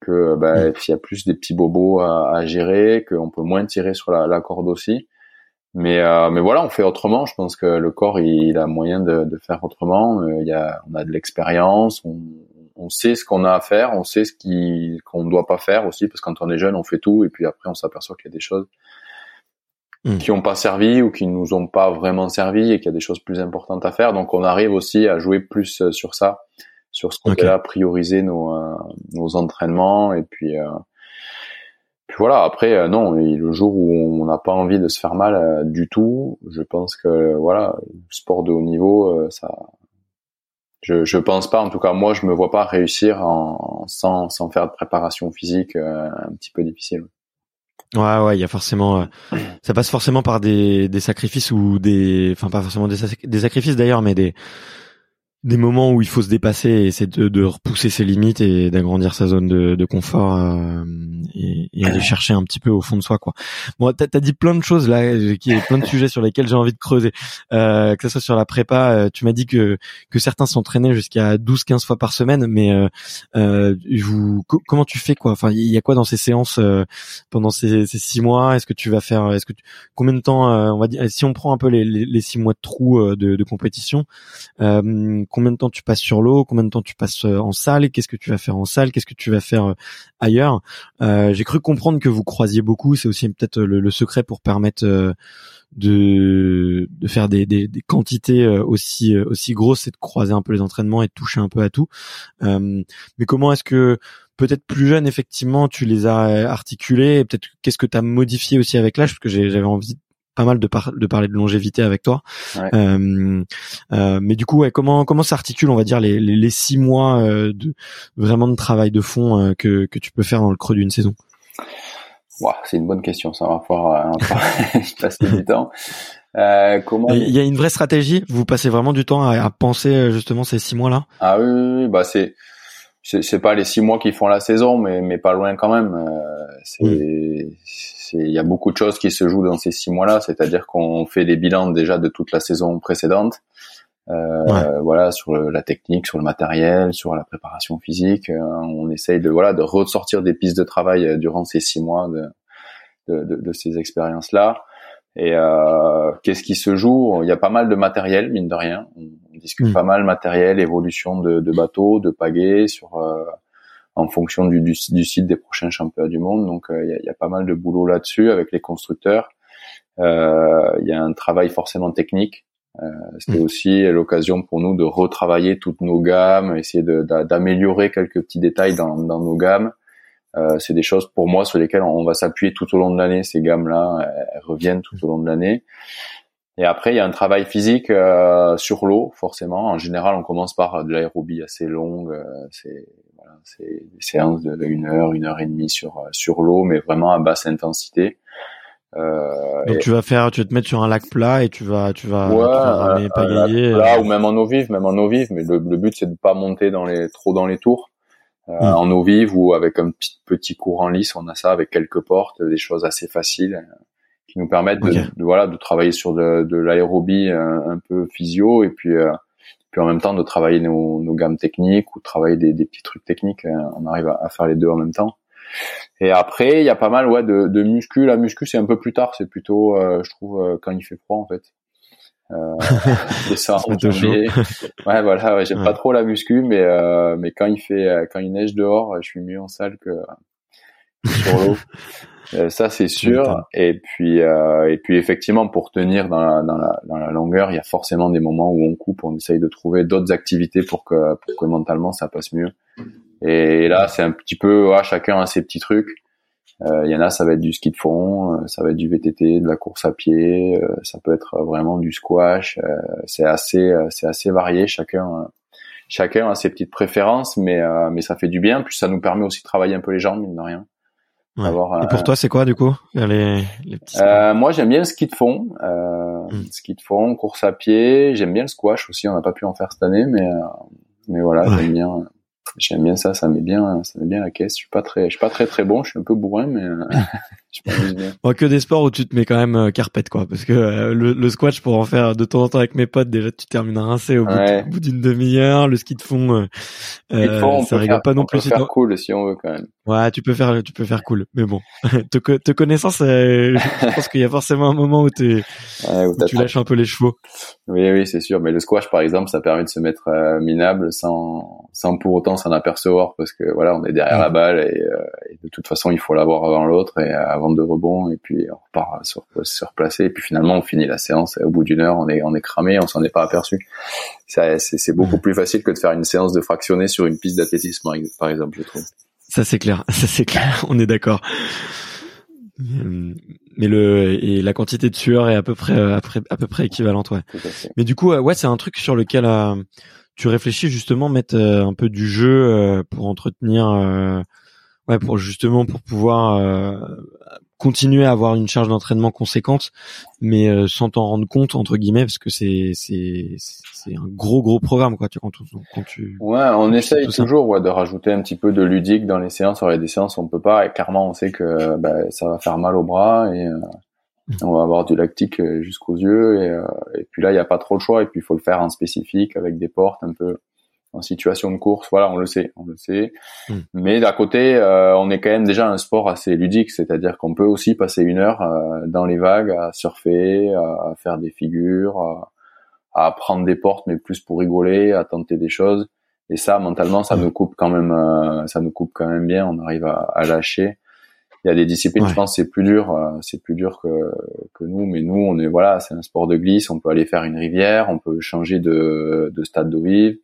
Speaker 2: que bah, il y a plus des petits bobos à, à gérer, qu'on peut moins tirer sur la, la corde aussi. Mais euh, mais voilà, on fait autrement. Je pense que le corps il, a moyen de, de faire autrement. Euh, il y a on a de l'expérience, on, on sait ce qu'on a à faire, on sait ce qui qu'on ne doit pas faire aussi parce que quand on est jeune, on fait tout et puis après on s'aperçoit qu'il y a des choses hmm. qui n'ont pas servi ou qui nous ont pas vraiment servi et qu'il y a des choses plus importantes à faire. Donc on arrive aussi à jouer plus euh, sur ça, sur ce côté-là, prioriser nos nos entraînements et puis voilà, après, euh, non, le jour où on n'a pas envie de se faire mal euh, du tout, je pense que voilà, sport de haut niveau, euh, ça, je, je pense pas, en tout cas, moi, je me vois pas réussir en, sans, sans faire de préparation physique un petit peu difficile.
Speaker 1: Ouais, ouais, il y a forcément, ça passe forcément par des, des sacrifices ou des, enfin pas forcément des, des sacrifices d'ailleurs, mais des, des moments où il faut se dépasser et essayer de, de repousser ses limites et d'agrandir sa zone de, de confort euh, et, et, aller chercher un petit peu au fond de soi quoi. Bon, t'as as dit plein de choses là, qui est plein de sujets sur lesquels j'ai envie de creuser. Euh, que ce soit sur la prépa, euh, tu m'as dit que que certains s'entraînaient jusqu'à 12-15 fois par semaine, mais euh, euh vous, comment tu fais quoi? Enfin, il y a quoi dans ces séances pendant ces, ces six mois? Est-ce que tu vas faire Est-ce que tu, combien de temps On va dire si on prend un peu les, les, les six mois de trou de, de compétition combien de temps tu passes sur l'eau, combien de temps tu passes euh, en salle, qu'est-ce que tu vas faire en salle, qu'est-ce que tu vas faire euh, ailleurs. Euh, j'ai cru comprendre que vous croisiez beaucoup, c'est aussi peut-être le, secret pour permettre de, faire des, quantités aussi aussi grosses, c'est de croiser un peu les entraînements et de toucher un peu à tout. mais comment est-ce que peut-être plus jeune effectivement tu les as articulés et peut-être qu'est-ce que tu as modifié aussi avec l'âge? Parce que j'avais envie pas mal de, de parler de longévité avec toi. Euh, euh, mais du coup, ouais, comment comment s'articule, on va dire, les, les, les six mois euh, de vraiment de travail de fond euh, que que tu peux faire dans le creux d'une saison?
Speaker 2: C'est une bonne question. Ça va falloir passer du temps. Euh, comment
Speaker 1: Il y a une vraie stratégie? Vous passez vraiment du temps à, à penser justement ces six mois là.
Speaker 2: Ah oui, oui, oui bah c'est c'est pas les six mois qui font la saison, mais mais pas loin quand même. c'est il y a beaucoup de choses qui se jouent dans ces six mois-là, c'est-à-dire qu'on fait des bilans déjà de toute la saison précédente, euh, voilà, sur la technique, sur le matériel, sur la préparation physique. Euh, on essaye de voilà de ressortir des pistes de travail euh, durant ces six mois de de, de, de ces expériences-là. Et euh, qu'est-ce qui se joue? Il y a pas mal de matériel, mine de rien. On, discute mm. pas mal matériel, évolution de, de bateaux, de pagaies sur euh, en fonction du, du, du, site des prochains championnats du monde. Donc euh, il y, a, y, a, pas mal de boulot là-dessus avec les constructeurs. Euh, il y a un travail forcément technique. Euh, C'était mmh. aussi l'occasion pour nous de retravailler toutes nos gammes, essayer d'améliorer quelques petits détails dans, dans nos gammes. Euh, c'est des choses pour moi sur lesquelles on va s'appuyer tout au long de l'année. Ces gammes-là, elles, reviennent tout au long de l'année. Et après, il y a un travail physique euh, sur l'eau, forcément. En général, on commence par de l'aérobie assez longue. Euh, c'est c'est des séances de, une heure, une heure et demie sur euh, sur l'eau, mais vraiment à basse intensité.
Speaker 1: Euh, Donc tu vas faire, tu vas te mettre sur un lac plat et tu vas, tu vas,
Speaker 2: ouais, pagayer. Là ou même en eau vive, même en eau vive. Mais le, but c'est de pas monter dans les trop dans les tours. Euh, hmm. En eau vive ou avec un petit petit courant lisse, on a ça avec quelques portes, des choses assez faciles euh, qui nous permettent de, voilà de travailler sur de, de l'aérobie un, un, peu physio et puis euh, puis en même temps de travailler nos, nos gammes techniques ou travailler des, des, petits trucs techniques. Hein. On arrive à, faire les deux en même temps. Et après, il y a pas mal ouais de, de muscu. La muscu, c'est un peu plus tard. C'est plutôt, euh, je trouve, euh, quand il fait froid en fait. Euh, ça. ouais, voilà. Ouais, J'aime pas trop la muscu, mais euh, mais quand il fait, euh, quand il neige dehors, je suis mieux en salle que sur l'eau. Euh, ça c'est sûr. Et puis euh, et puis effectivement pour tenir dans la, dans la, dans la longueur, il y a forcément des moments où on coupe, on essaye de trouver d'autres activités pour que pour que mentalement ça passe mieux. Et là c'est un petit peu ouais, chacun a ses petits trucs. Euh, il y en a ça va être du ski de fond, euh, ça va être du VTT, de la course à pied, ça peut être vraiment du squash. c'est assez c'est assez varié. Chacun chacun a ses petites préférences, mais mais ça fait du bien. Puis ça nous permet aussi de travailler un peu les jambes mine de rien.
Speaker 1: Et pour toi, c'est quoi du coup les, les petits
Speaker 2: euh, Moi, j'aime bien le ski de fond, euh, hmm. ski de fond, course à pied. J'aime bien le squash aussi. On n'a pas pu en faire cette année, mais euh, mais voilà, j'aime bien. J'aime bien ça. Ça met bien, ça met bien la caisse. Je suis pas très, je suis pas très très bon. Je suis un peu bourrin, mais
Speaker 1: Bon, que des sports où tu te mets quand même euh, carpette quoi, parce que euh, le, le, squash pour en faire de temps en temps avec mes potes, déjà tu termines rincé au bout, d'une demi-heure. Le ski de fond, euh,
Speaker 2: euh ça rigole pas non plus. On peut faire cool si on veut quand même.
Speaker 1: Ouais, tu peux faire, tu peux faire cool, mais bon, te, te connaissant, je pense qu'il y a forcément un moment où, es, ouais, où, tu lâches un peu les chevaux.
Speaker 2: Oui, oui, c'est sûr. Mais le squash, par exemple, ça permet de se mettre minable sans, sans pour autant s'en apercevoir, parce que voilà, on est derrière la balle et, et, de toute façon, il faut l'avoir avant l'autre et avant de rebond et puis on repart sur se replacer et puis finalement on finit la séance et au bout d'une heure on est on est cramé on s'en est pas aperçu. C'est c'est beaucoup plus facile que de faire une séance de fractionné sur une piste d'athlétisme par exemple je trouve.
Speaker 1: Ça c'est clair. Ça c'est clair. On est d'accord. Mais le et la quantité de sueur est à peu près à peu, à peu près équivalente ouais. Mais du coup ouais c'est un truc sur lequel euh, tu réfléchis justement mettre euh, un peu du jeu euh, pour entretenir ouais pour justement pour pouvoir euh, continuer à avoir une charge d'entraînement conséquente mais euh, sans t'en rendre compte entre guillemets parce que c'est c'est c'est un gros gros programme quoi tu quand, quand tu
Speaker 2: ouais on essaye toujours ouais, de rajouter un petit peu de ludique dans les séances. Il y a des séances on peut pas et clairement on sait que bah, ça va faire mal au bras et euh, on va avoir du lactique jusqu'aux yeux et, et puis là il y a pas trop le choix et puis il faut le faire en spécifique avec des portes un peu en situation de course. Voilà, on le sait, on le sait. Hmm. Mais d'à côté, euh, on est quand même déjà un sport assez ludique, c'est-à-dire qu'on peut aussi passer une heure euh, dans les vagues à surfer, à faire des figures, à, à, prendre des portes, mais plus pour rigoler, à tenter des choses. Et ça, mentalement, ça nous coupe quand même, euh, ça nous coupe quand même bien. On arrive à, à lâcher. Il y a des disciplines, je pense, c'est plus dur, c'est plus dur que, que nous. Mais nous, on est voilà, c'est un sport de glisse. On peut aller faire une rivière, on peut changer de, de stade d'eau vive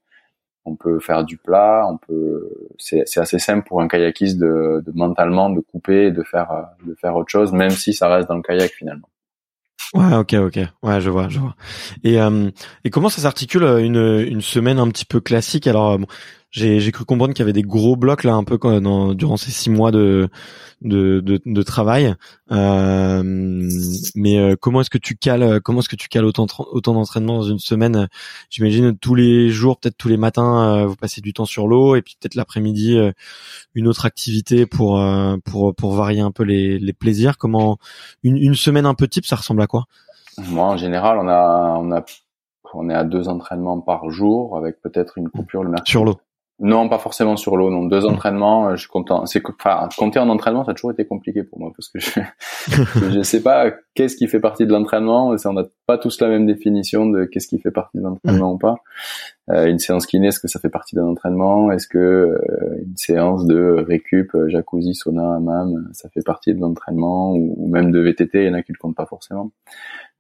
Speaker 2: on peut faire du plat, on peut, c'est, assez simple pour un kayakiste de, de, mentalement de couper, de faire, euh, de faire autre chose, même si ça reste dans le kayak finalement.
Speaker 1: Ouais, ok, ok, ouais, je vois, je vois. Et euh, et comment ça s'articule euh, une une semaine un petit peu classique? Alors, j'ai j'ai cru comprendre qu'il y avait des gros blocs là un peu dans, durant ces six mois de de de, de travail. Euh, mais euh, comment est-ce que tu cales comment est-ce que tu cales autant autant d'entraînement dans une semaine? J'imagine tous les jours peut-être tous les matins euh, vous passez du temps sur l'eau et puis peut-être l'après-midi euh, une autre activité pour pour pour varier un peu les les plaisirs. Comment une une semaine un peu type ça ressemble à quoi?
Speaker 2: Moi en général on a on a on est à deux entraînements par jour avec peut-être une coupure le mercredi.
Speaker 1: sur l'eau
Speaker 2: non, pas forcément sur l'eau. Non, deux entraînements. Euh, je suis content. C'est enfin compter en entraînement, ça a toujours été compliqué pour moi parce que je je sais pas qu'est-ce qui fait partie de l'entraînement. On n'a pas tous la même définition de qu'est-ce qui fait partie de l'entraînement ou pas. Euh, une séance kiné, est-ce que ça fait partie d'un entraînement? Est-ce que euh, une séance de récup, euh, jacuzzi, sauna, hammam, ça fait partie de l'entraînement ou, même de VTT Il y en a qui le comptent pas forcément.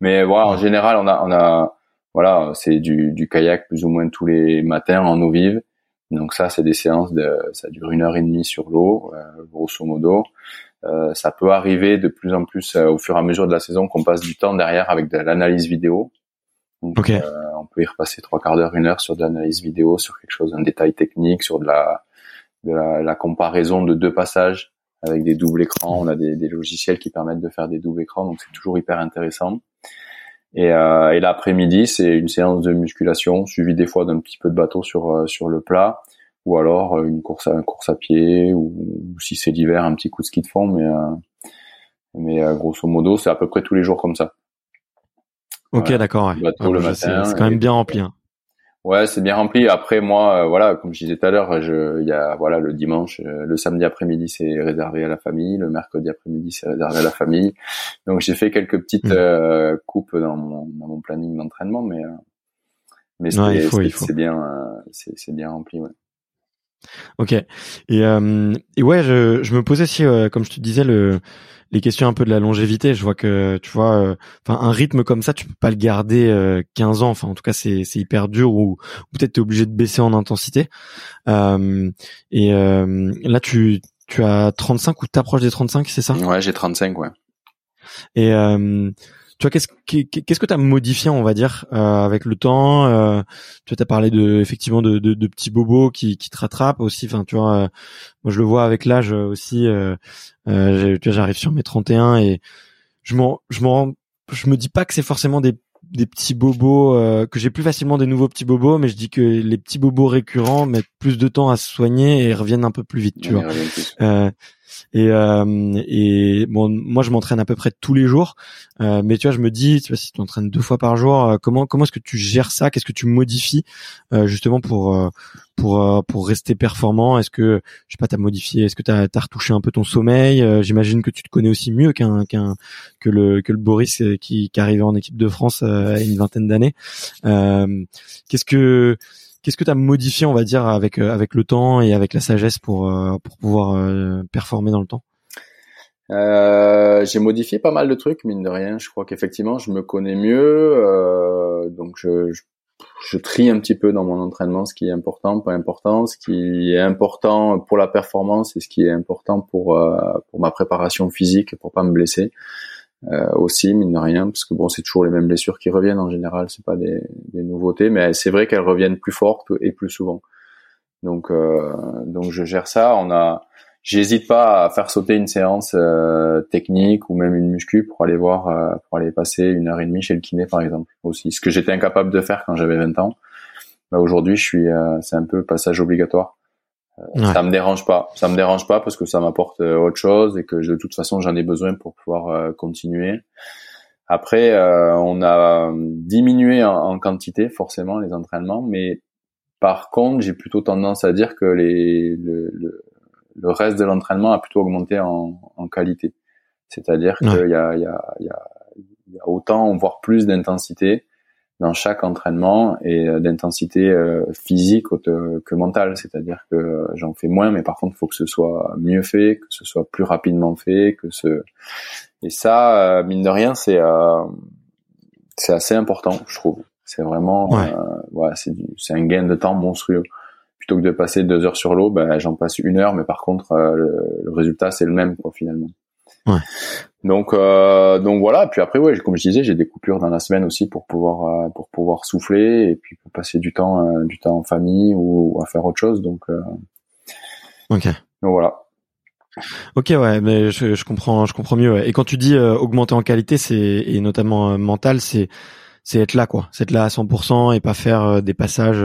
Speaker 2: Mais voilà, en général, on a on a voilà, c'est du, du kayak plus ou moins tous les matins en eau vive. Donc ça, c'est des séances de, ça dure une heure et demie sur l'eau, euh, grosso modo. Euh, ça peut arriver de plus en plus euh, au fur et à mesure de la saison qu'on passe du temps derrière avec de l'analyse vidéo. Donc, euh, on peut y repasser trois quarts d'heure, une heure sur de l'analyse vidéo, sur quelque chose, un détail technique, sur de la, de la, la, comparaison de deux passages avec des doubles écrans. On a des, des logiciels qui permettent de faire des doubles écrans, donc c'est toujours hyper intéressant. Et, euh, et l'après-midi, c'est une séance de musculation suivie des fois d'un petit peu de bateau sur euh, sur le plat, ou alors euh, une course à une course à pied, ou, si c'est l'hiver, un petit coup de ski de fond. Mais euh, mais grosso modo, c'est à peu près tous les jours comme ça.
Speaker 1: Ok, d'accord. Ouais. c'est quand même bien rempli. Hein.
Speaker 2: Ouais, c'est bien rempli. Après, moi, euh, voilà, comme je disais tout à l'heure, je, il y a, voilà, le dimanche, euh, le samedi après-midi, c'est réservé à la famille. Le mercredi après-midi, c'est réservé à la famille. Donc, j'ai fait quelques petites mmh. euh, coupes dans mon, dans mon planning d'entraînement, mais, mais c'est bien, c'est bien rempli, ouais.
Speaker 1: Ok. Et, et ouais, je, je me posais si, comme je te disais, le les questions un peu de la longévité. Je vois que tu vois, euh, enfin un rythme comme ça, tu peux pas le garder euh, 15 ans. Enfin, en tout cas, c'est c'est hyper dur ou, peut-être t'es obligé de baisser en intensité. Euh, et euh, là, tu tu as 35 ou t'approches des 35, c'est ça?
Speaker 2: Ouais, j'ai 35, ouais.
Speaker 1: Et tu vois qu'est-ce qu'est-ce que tu as modifié on va dire euh, avec le temps euh, tu as parlé de effectivement de, de, de, petits bobos qui, qui te rattrapent aussi enfin tu vois euh, moi je le vois avec l'âge aussi euh, euh tu vois j'arrive sur mes 31 et je m'en je m'en je me dis pas que c'est forcément des des petits bobos euh, que j'ai plus facilement des nouveaux petits bobos mais je dis que les petits bobos récurrents mettent plus de temps à se soigner et reviennent un peu plus vite tu vois Et, et bon, moi je m'entraîne à peu près tous les jours, mais tu vois, je me dis, tu vois, si tu t'entraînes deux fois par jour, comment comment est-ce que tu gères ça? Qu'est-ce que tu modifies justement pour pour pour rester performant? Est-ce que je sais pas, t'as modifié Est-ce que t'as as retouché un peu ton sommeil? J'imagine que tu te connais aussi mieux qu'un qu'un que le que le Boris qui qui arrivait en équipe de France à une vingtaine d'années. Qu'est-ce que Qu'est-ce que tu as modifié, on va dire, avec euh, avec le temps et avec la sagesse pour euh, pour pouvoir euh, performer dans le temps?
Speaker 2: Euh, j'ai modifié pas mal de trucs, mine de rien. Je crois qu'effectivement, je me connais mieux, euh, donc je, je, je, trie un petit peu dans mon entraînement ce qui est important, pas important, ce qui est important pour la performance et ce qui est important pour euh, pour ma préparation physique, pour pas me blesser euh, aussi mine de rien parce que bon c'est toujours les mêmes blessures qui reviennent en général c'est pas des, des, nouveautés mais c'est vrai qu'elles reviennent plus fortes et plus souvent. Donc euh, donc je gère ça. On a j'hésite pas à faire sauter une séance euh, technique ou même une muscu pour aller voir euh, pour aller passer une heure et demie chez le kiné par exemple aussi. Ce que j'étais incapable de faire quand j'avais 20 ans. Bah, aujourd'hui je suis euh, c'est un peu passage obligatoire ça me dérange pas. Ça me dérange pas parce que ça m'apporte euh, autre chose et que de toute façon j'en ai besoin pour pouvoir euh, continuer. Après, euh, on a diminué en, quantité forcément les entraînements, mais par contre, j'ai plutôt tendance à dire que les, le, le, reste de l'entraînement a plutôt augmenté en, en qualité. C'est-à-dire qu'il y a, y, a, y, a, y a autant, voire plus d'intensité dans chaque entraînement et euh, d'intensité euh, physique que mentale. C'est-à-dire que j'en fais moins, mais par contre, il faut que ce soit mieux fait, que ce soit plus rapidement fait, que ce et ça, euh, mine de rien, c'est c'est assez important, je trouve. C'est vraiment, ouais. c'est c'est un gain de temps monstrueux. Plutôt que de passer deux heures sur l'eau, ben j'en passe une heure, mais par contre, le, le résultat c'est le même, quoi, finalement. Ouais. Donc euh, donc voilà. Puis après ouais, comme je disais, j'ai des coupures dans la semaine aussi pour pouvoir euh, pour pouvoir souffler et puis pour passer du temps euh, du temps en famille ou, à faire autre chose. Donc euh,
Speaker 1: ok.
Speaker 2: Donc voilà.
Speaker 1: Ok ouais, mais je, je comprends je comprends mieux. Et quand tu dis augmenter en qualité, c'est et notamment mental, c'est c'est être là quoi, c'est être là à 100% et pas faire des passages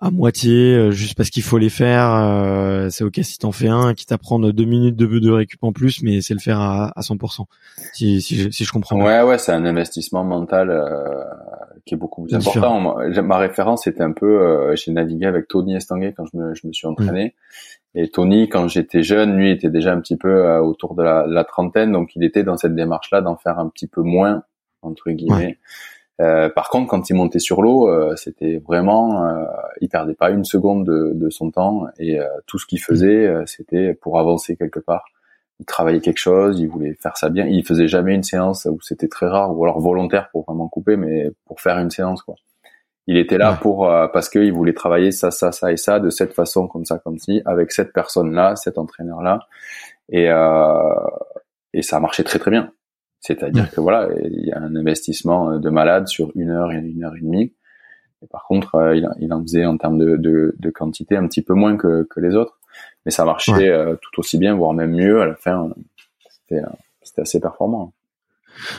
Speaker 1: à moitié euh, juste parce qu'il faut les faire. Euh, c'est ok si t'en fais un qui t'apprend deux minutes de de récup en plus, mais c'est le faire à, à 100%. Si, si, je, si je comprends.
Speaker 2: Ouais, ouais, c'est un investissement mental euh, qui est beaucoup plus important. ma référence était un peu, j'ai navigué avec Tony Estanguet quand je me, je me suis entraîné. Mm. Et Tony, quand j'étais jeune, lui était déjà un petit peu autour de la, la, trentaine, donc il était dans cette démarche-là d'en faire un petit peu moins entre guillemets. Euh, par contre, quand il montait sur l'eau, euh, c'était vraiment, euh, il perdait pas une seconde de, de son temps et euh, tout ce qu'il faisait, c'était pour avancer quelque part. Il travaillait quelque chose, il voulait faire ça bien. Il faisait jamais une séance où c'était très rare ou alors volontaire pour vraiment couper, mais pour faire une séance quoi. Il était là pour parce qu'il voulait travailler ça, ça, ça et ça de cette façon, comme ça, comme ci, avec cette personne-là, cet entraîneur-là, et et ça marchait très très bien. C'est-à-dire que voilà, il y a un investissement de malade sur une heure et une heure et demie. Et par contre, euh, il, il, en faisait en termes de, de, de, quantité un petit peu moins que, que les autres. Mais ça marchait euh, tout aussi bien, voire même mieux. À la fin, c'était assez performant.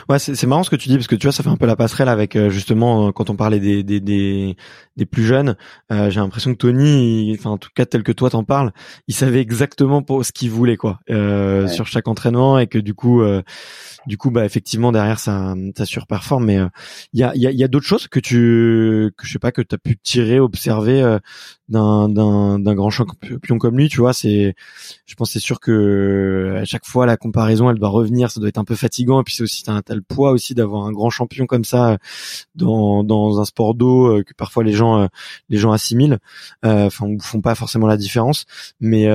Speaker 1: Ouais, c'est marrant ce que tu dis parce que tu vois, ça fait un peu la passerelle avec euh, justement euh, quand on parlait des des des, des plus jeunes. Euh, J'ai l'impression que Tony, enfin en tout cas tel que toi t'en parles, il savait exactement pour ce qu'il voulait quoi euh, sur chaque entraînement et que du coup, euh, du coup bah effectivement derrière ça ça surperforme. Mais il y a il y a, y a d'autres choses que tu que je sais pas que t'as pu tirer, observer d'un d'un grand champion comme lui. Tu vois, c'est je pense c'est sûr que à chaque fois la comparaison elle doit revenir, ça doit être un peu fatigant et puis c'est aussi t'as le poids aussi d'avoir un grand champion comme ça dans dans un sport d'eau euh, que parfois les gens euh, les gens assimilent, euh, enfin font pas forcément la différence. Mais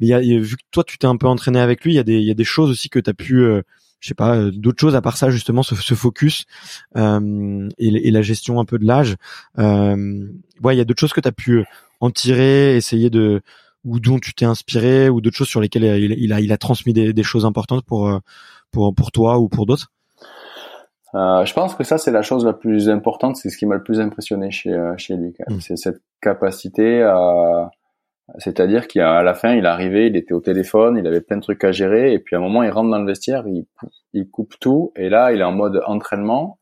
Speaker 1: mais vu que toi tu t'es un peu entraîné avec lui, il y a des il y a des choses aussi que t'as pu je sais pas d'autres choses à part ça justement ce, ce focus euh, et, et, la gestion un peu de l'âge euh, ouais il y a d'autres choses que tu as pu en tirer essayer de ou dont tu t'es inspiré ou d'autres choses sur lesquelles il, il, a il a transmis des, des choses importantes pour pour pour toi ou pour d'autres?
Speaker 2: Euh, je pense que ça c'est la chose la plus importante, c'est ce qui m'a le plus impressionné chez euh, chez lui. Mm. C'est cette capacité à, c'est-à-dire qu'à la fin il est arrivé, il était au téléphone, il avait plein de trucs à gérer, et puis à un moment il rentre dans le vestiaire, il, il coupe tout, et là il est en mode entraînement.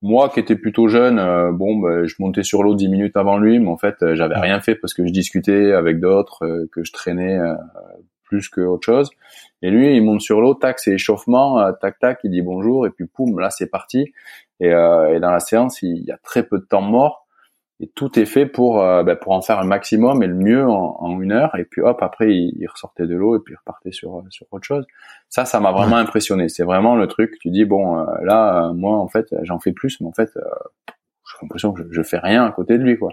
Speaker 2: Moi qui étais plutôt jeune, euh, bon, ben, je montais sur l'eau dix minutes avant lui, mais en fait j'avais rien fait parce que je discutais avec d'autres, que je traînais plus que autre chose. Et lui, il monte sur l'eau, tac, c'est échauffement, euh, tac, tac, il dit bonjour, et puis poum, là, c'est parti. Et, euh, et, dans la séance, il y a très peu de temps mort, et tout est fait pour euh, ben, pour en faire un maximum et le mieux en, en une heure. Et puis hop, après, il, il ressortait de l'eau et puis il repartait sur sur autre chose. Ça, ça m'a vraiment impressionné. C'est vraiment le truc. Tu dis bon, là, moi, en fait, j'en fais plus, mais en fait, j'ai l'impression que je, je fais rien à côté de lui, quoi.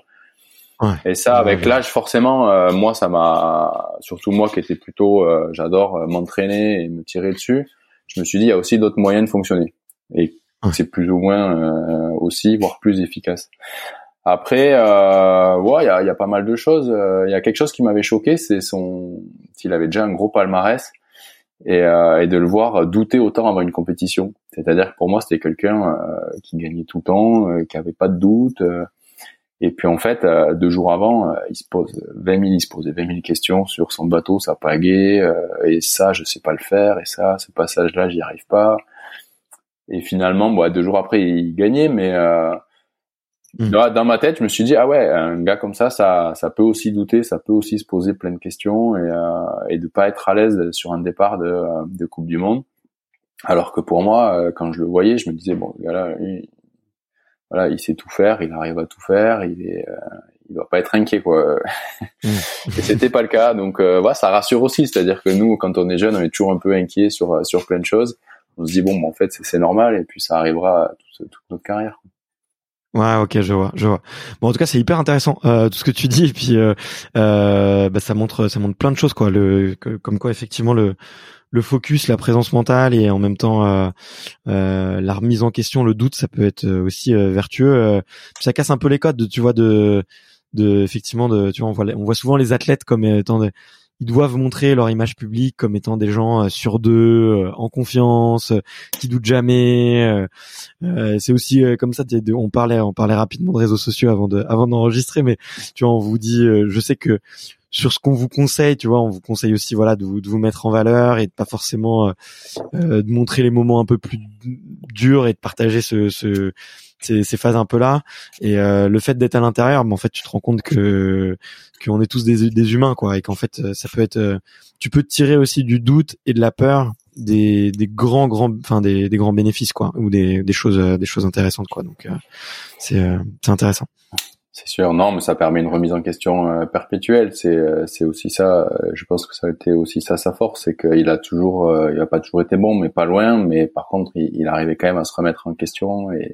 Speaker 2: Et ça, avec l'âge, forcément, euh, moi, ça m'a, surtout moi qui était plutôt, euh, j'adore euh, m'entraîner et me tirer dessus. Je me suis dit, il y a aussi d'autres moyens de fonctionner, et c'est plus ou moins aussi, voire plus efficace. Après, ouais, il y a, y a, pas mal de choses. Il y a quelque chose qui m'avait choqué, c'est son, s'il avait déjà un gros palmarès et, et, de le voir douter autant avant une compétition. C'est-à-dire que pour moi, c'était quelqu'un qui gagnait tout le temps, qui avait pas de doute. Et puis en fait, euh, deux jours avant, euh, il se pose 20 000, il se posait 20 000 questions sur son bateau, sa pagaie, euh, et ça, je sais pas le faire, et ça, ce passage-là, j'y arrive pas. Et finalement, bon, deux jours après, il gagnait, mais hmm. dans ma tête, je me suis dit ah ouais, un gars comme ça, ça, ça peut aussi douter, ça peut aussi se poser plein de questions et, et de pas être à l'aise sur un départ de, de Coupe du Monde. Alors que pour moi, quand je le voyais, je me disais bon, le gars-là, voilà, il sait tout faire, il arrive à tout faire, il est, euh, il doit pas être inquiet quoi. Mm. et c'était pas le cas, donc euh, voilà, ça rassure aussi, c'est-à-dire que nous, quand on est jeune, on est toujours un peu inquiet sur sur plein de choses. On se dit bon, en fait, c'est normal, et puis ça arrivera toute, toute notre carrière.
Speaker 1: Ouais, ok, je vois, je vois. Bon, en tout cas, c'est hyper intéressant euh, tout ce que tu dis, et puis euh, euh, bah, ça montre, ça montre plein de choses, quoi. Le, comme quoi, effectivement, le le focus, la présence mentale et en même temps euh, la remise en question, le doute, ça peut être aussi vertueux. ça casse un peu les codes, tu vois, de, de effectivement, de, tu vois, on voit, on voit souvent les athlètes comme étant des, ils doivent montrer leur image publique comme étant des gens sur deux, en confiance, qui doutent jamais. c'est aussi comme ça. On parlait, on parlait rapidement de réseaux sociaux avant de, avant d'enregistrer, mais tu vois, on vous dit, je sais que sur ce qu'on vous conseille, tu vois, on vous conseille aussi voilà de vous, de vous mettre en valeur et de pas forcément euh, euh de montrer les moments un peu plus durs et de partager ce, ce ces, ces phases un peu là et euh, le fait d'être à l'intérieur, mais en fait tu te rends compte que qu'on est tous des, des humains quoi et qu'en fait euh, ça peut être euh, tu peux tirer aussi du doute et de la peur des, des grands grands enfin des, des grands bénéfices quoi ou des, des choses des choses intéressantes quoi donc c'est c'est intéressant.
Speaker 2: C'est sûr, non, mais ça permet une remise en question euh, perpétuelle. C'est euh, c'est aussi ça. Euh, je pense que ça a été aussi ça sa force, c'est qu'il a toujours, il a pas toujours été bon, mais pas loin. Mais par contre, il, arrivait quand même à se remettre en question et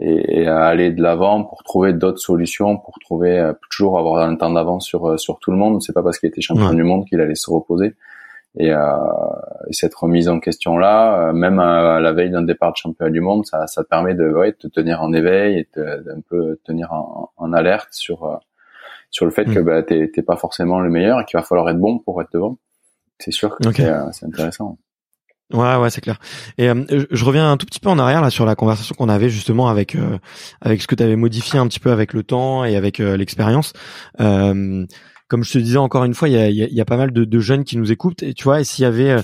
Speaker 2: et, à aller de l'avant pour trouver d'autres solutions, pour trouver toujours avoir un temps d'avance sur sur tout le monde. C'est pas parce qu'il était champion du monde qu'il allait se reposer. Et, euh, cette remise en question là, euh, même à, la veille d'un départ de championnat du monde, ça, ça permet de, ouais, de te tenir en éveil et d'un peu tenir en, en, alerte sur euh, sur le fait que mm. bah, t'es pas forcément le meilleur et qu'il va falloir être bon pour être devant. C'est sûr que euh, c'est intéressant.
Speaker 1: Ouais, ouais, c'est clair. Et je reviens un tout petit peu en arrière là sur la conversation qu'on avait justement avec avec ce que tu avais modifié un petit peu avec le temps et avec l'expérience. Euh, comme je te disais encore une fois, il y a, y a, pas mal de, de, jeunes qui nous écoutent. Et tu vois, et s'il y avait euh,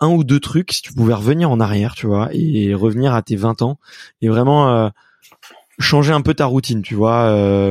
Speaker 1: un ou deux trucs, si tu pouvais revenir en arrière, tu vois, et revenir à tes 20 ans, et vraiment euh, changer un peu ta routine, tu vois.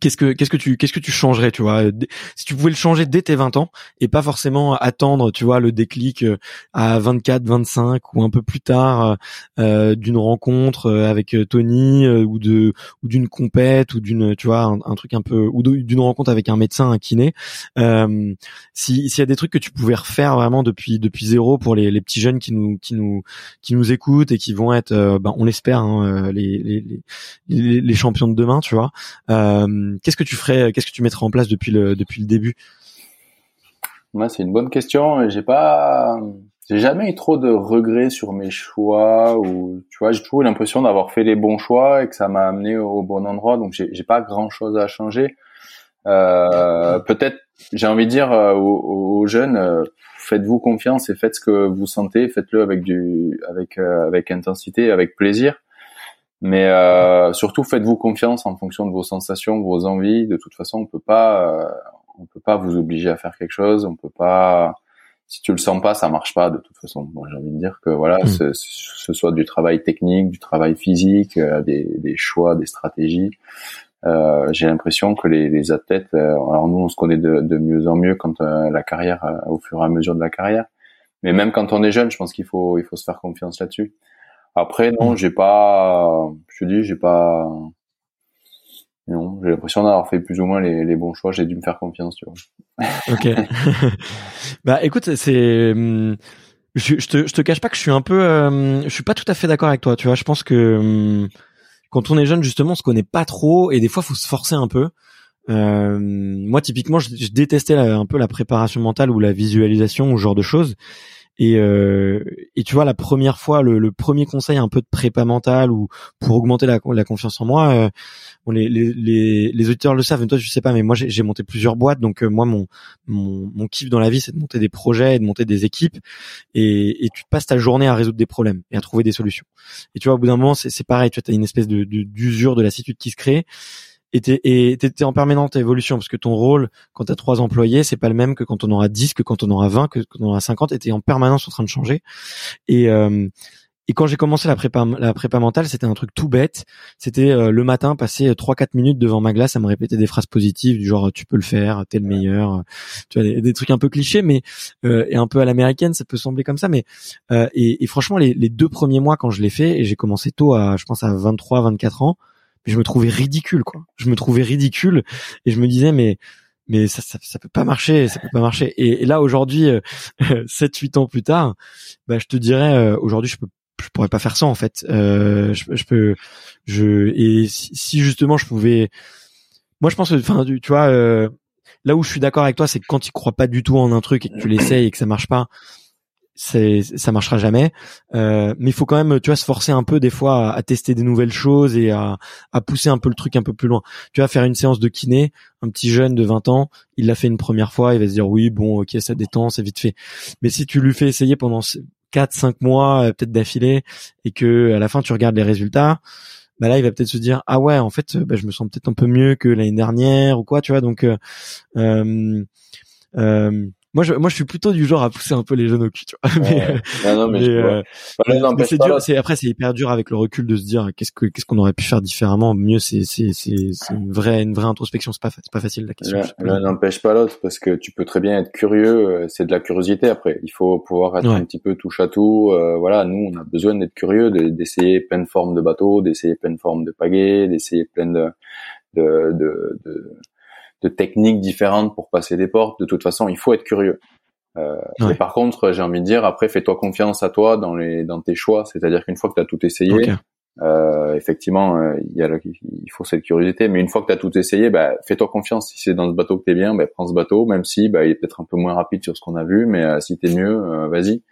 Speaker 1: qu'est-ce que qu'est-ce que tu qu'est-ce que tu changerais tu vois? Si tu pouvais le changer dès tes 20 ans et pas forcément attendre tu vois le déclic euh, à 24 25 ou un peu plus tard euh, d'une rencontre euh, avec Tony ou de ou d'une compète ou d'une tu vois un, truc un peu ou d'une rencontre avec un médecin un kiné euh, si s'il y a des trucs que tu pouvais refaire vraiment depuis depuis zéro pour les, les petits jeunes qui nous qui nous qui nous écoutent et qui vont être ben, on l'espère hein, les, les, les, les champions de demain tu vois euh, euh, qu'est-ce que tu ferais, qu'est-ce que tu mettrais en place depuis le depuis le début?
Speaker 2: C'est une bonne question. J'ai pas j'ai jamais eu trop de regrets sur mes choix ou tu vois j'ai toujours eu l'impression d'avoir fait les bons choix et que ça m'a amené au bon endroit donc j'ai pas grand chose à changer euh, peut-être j'ai envie de dire euh, aux, jeunes euh, faites-vous confiance et faites ce que vous sentez faites-le avec du avec euh, avec intensité avec plaisir mais surtout faites-vous confiance en fonction de vos sensations vos envies de toute façon on peut pas on peut pas vous obliger à faire quelque chose on peut pas si tu le sens pas, ça marche pas de toute façon. Moi, j'ai envie de dire que voilà, mm. ce, ce, soit du travail technique, du travail physique, euh, des, des, choix, des stratégies. Euh, j'ai l'impression que les, les athlètes, euh, alors nous, on se connaît de, de mieux en mieux quand euh, la carrière, au fur et à mesure de la carrière. Mais même quand on est jeune, je pense qu'il faut, il faut se faire confiance là-dessus. Après, non, mm. j'ai pas, je te dis, j'ai pas, non, j'ai l'impression d'avoir fait plus ou moins les, les bons choix. J'ai dû me faire confiance, tu vois.
Speaker 1: ok. bah, écoute, c'est, hum, je, je, te, je te cache pas que je suis un peu, euh, je suis pas tout à fait d'accord avec toi. Tu vois, je pense que hum, quand on est jeune, justement, on se connaît pas trop et des fois, faut se forcer un peu. Euh, moi, typiquement, je, je détestais un peu la préparation mentale ou la visualisation ou ce genre de choses. Et, euh, et tu vois, la première fois, le, le, premier conseil un peu de prépa mentale ou pour augmenter la, la confiance en moi, euh, bon, les, les, les, auditeurs le savent, mais toi je sais pas, mais moi j'ai monté plusieurs boîtes, donc euh, moi mon, mon, mon kiff dans la vie c'est de monter des projets et de monter des équipes, et, et tu passes ta journée à résoudre des problèmes et à trouver des solutions. Et tu vois, au bout d'un moment c'est pareil, tu as une espèce de d'usure de, de lassitude qui se crée, et t'es en permanente évolution parce que ton rôle quand t'as trois employés c'est pas le même que quand on aura 10 que quand on aura 20 que quand on aura 50 et t'es en permanence en train de changer. Et euh, et quand j'ai commencé la prépa la prépa mentale c'était un truc tout bête. C'était euh, le matin passer trois quatre minutes devant ma glace à me répéter des phrases positives du genre tu peux le faire t'es le meilleur tu vois des, trucs un peu clichés mais euh, et un peu à l'américaine ça peut sembler comme ça mais et, et, franchement les, les deux premiers mois quand je l'ai fait et j'ai commencé tôt à je pense à 23 24 ans je me trouvais ridicule quoi. Je me trouvais ridicule et je me disais mais mais ça, ça, ça peut pas marcher, ça peut pas marcher. Et, là aujourd'hui, euh, 7-8 ans plus tard, bah je te dirais euh, aujourd'hui je peux je pourrais pas faire ça en fait. Euh, je, je, peux je et si, justement je pouvais, moi je pense enfin tu vois euh, là où je suis d'accord avec toi c'est que quand tu crois pas du tout en un truc et que tu l'essayes et que ça marche pas, c'est ça marchera jamais. Euh, mais il faut quand même tu vois se forcer un peu des fois à, tester des nouvelles choses et à, à, pousser un peu le truc un peu plus loin. Tu vas faire une séance de kiné un petit jeune de 20 ans il l'a fait une première fois il va se dire oui bon ok ça détend c'est vite fait. Mais si tu lui fais essayer pendant 4 5 mois euh, peut-être d'affilée et que à la fin tu regardes les résultats bah là il va peut-être se dire ah ouais en fait bah, je me sens peut-être un peu mieux que l'année dernière ou quoi tu vois. Donc euh, euh, euh moi je moi je suis plutôt du genre à pousser un peu les jeunes au cul tu vois. Mais, non, mais, euh, c'est dur c'est après c'est hyper dur avec le recul de se dire qu'est-ce que qu'est-ce qu'on aurait pu faire différemment. Mieux c'est c'est c'est c'est une vraie une vraie introspection. C'est pas c'est pas facile la question
Speaker 2: l'un n'empêche pas l'autre parce que tu peux très bien être curieux euh, c'est de la curiosité après. Il faut pouvoir être un petit peu touche à tout euh, voilà. Nous on a besoin d'être curieux d'essayer plein de formes de bateaux d'essayer plein de formes de pagaies d'essayer plein de de, de, de de techniques différentes pour passer des portes. De toute façon, il faut être curieux. Euh, par contre, j'ai envie de dire, après, fais-toi confiance à toi dans les dans tes choix. C'est-à-dire qu'une fois que tu as tout essayé, euh, effectivement, euh, il, y a il faut cette curiosité. Mais une fois que tu as tout essayé, bah, fais-toi confiance. Si c'est dans ce bateau que t'es bien, bah, prends ce bateau, même si bah, il est peut-être un peu moins rapide sur ce qu'on a vu, mais euh, si t'es mieux, euh, vas-y.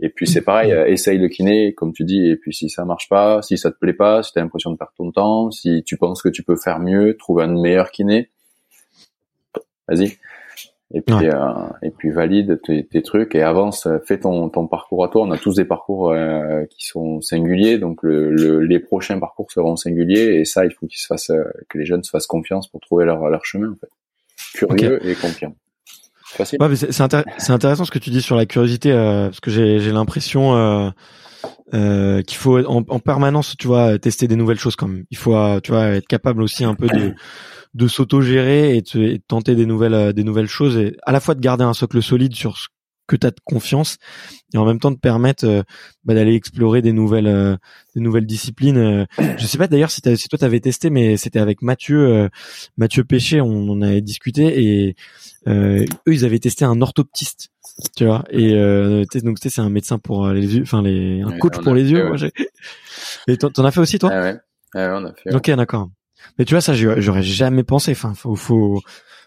Speaker 2: Et puis c'est pareil, essaye le kiné, comme tu dis. Et puis si ça marche pas, si ça te plaît pas, si t'as l'impression de perdre ton temps, si tu penses que tu peux faire mieux, trouve un meilleur kiné vas-y. Et puis, euh, et puis valide tes, tes, trucs et avance, fais ton, ton parcours à toi. On a tous des parcours euh, qui sont singuliers, donc le, les prochains parcours seront singuliers et ça, il faut qu'ils se fassent, euh, que les jeunes se fassent confiance pour trouver leur, leur chemin en fait. Curieux et confiant.
Speaker 1: Facile. Ouais, c'est intéressant ce que tu dis sur la curiosité parce que j'ai l'impression qu'il faut en, en, permanence, tu vois, tester des nouvelles choses quand même. Il faut, tu vois, être capable aussi un peu de de s'auto-gérer et, de tenter des nouvelles euh, des nouvelles choses et à la fois de garder un socle solide sur ce que tu as de confiance et en même temps de permettre euh, bah, d'aller explorer des nouvelles euh, des nouvelles disciplines je sais pas d'ailleurs si, si toi t'avais testé mais c'était avec Mathieu Mathieu Péché on, en avait discuté et eux ils avaient testé un orthoptiste tu vois et donc c'est un médecin pour les yeux enfin les un coach pour les yeux et t'en as fait aussi toi?
Speaker 2: Ah ouais. Ah ouais on a fait
Speaker 1: ok d'accord Mais tu vois, ça, j'aurais jamais pensé. Enfin, faut, faut,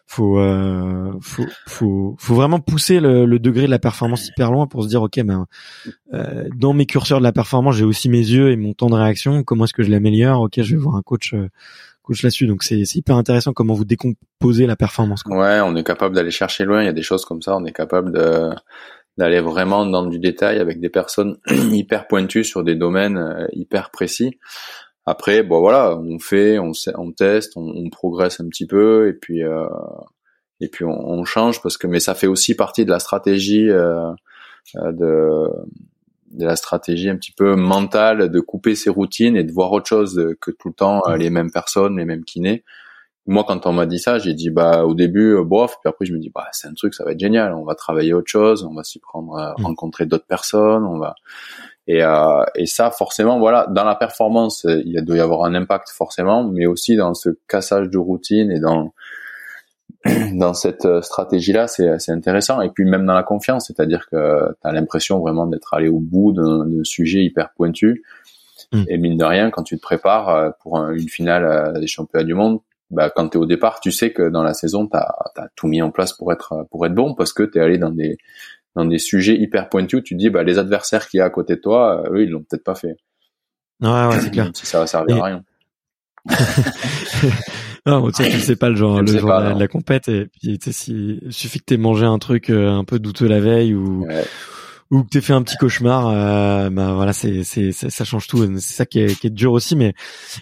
Speaker 1: faut, euh, faut, faut, faut, vraiment pousser le, le, degré de la performance hyper loin pour se dire, ok, ben, euh, dans mes curseurs de la performance, j'ai aussi mes yeux et mon temps de réaction. Comment est-ce que je l'améliore? Ok, je vais voir un coach, euh, coach là-dessus. Donc c'est hyper intéressant comment vous décomposez la performance. Quoi.
Speaker 2: Ouais, on est capable d'aller chercher loin. Il y a des choses comme ça. On est capable de d'aller vraiment dans du détail avec des personnes hyper pointues sur des domaines euh, hyper précis. Après, bon voilà, on fait, on, on teste, on, on, progresse un petit peu et puis euh, et puis on, on, change parce que mais ça fait aussi partie de la stratégie euh, euh de de la stratégie un petit peu mentale de couper ses routines et de voir autre chose que tout le temps euh, les mêmes personnes, les mêmes kinés moi quand on m'a dit ça j'ai dit bah au début euh, bof puis après je me dis bah c'est un truc ça va être génial on va travailler autre chose on va s'y prendre à mm. rencontrer d'autres personnes on va et euh, et ça forcément voilà dans la performance il doit y avoir un impact forcément mais aussi dans ce cassage de routine et dans dans cette euh, stratégie là c'est c'est intéressant et puis même dans la confiance c'est-à-dire que tu as l'impression vraiment d'être allé au bout d'un sujet hyper pointu mm. et mine de rien quand tu te prépares euh, pour une finale des championnats du monde bah, quand tu es au départ, tu sais que dans la saison, tu as, tout mis en place pour être pour être bon parce que tu es allé dans des dans des sujets hyper pointus. Tu te dis bah les adversaires qui y a à côté de toi, euh, eux ils l'ont peut-être pas fait.
Speaker 1: Ouais, ouais, c'est clair.
Speaker 2: Si ça va servir à rien.
Speaker 1: non, tu sais, tu sais pas le genre, le genre de la, compète et puis tu sais, si, il suffit que t'aies mangé un truc euh, un peu douteux la veille ou ouais ou que t'aies fait un petit cauchemar, euh, bah voilà, c'est c'est ça change tout. C'est ça qui est, qui est dur aussi. Mais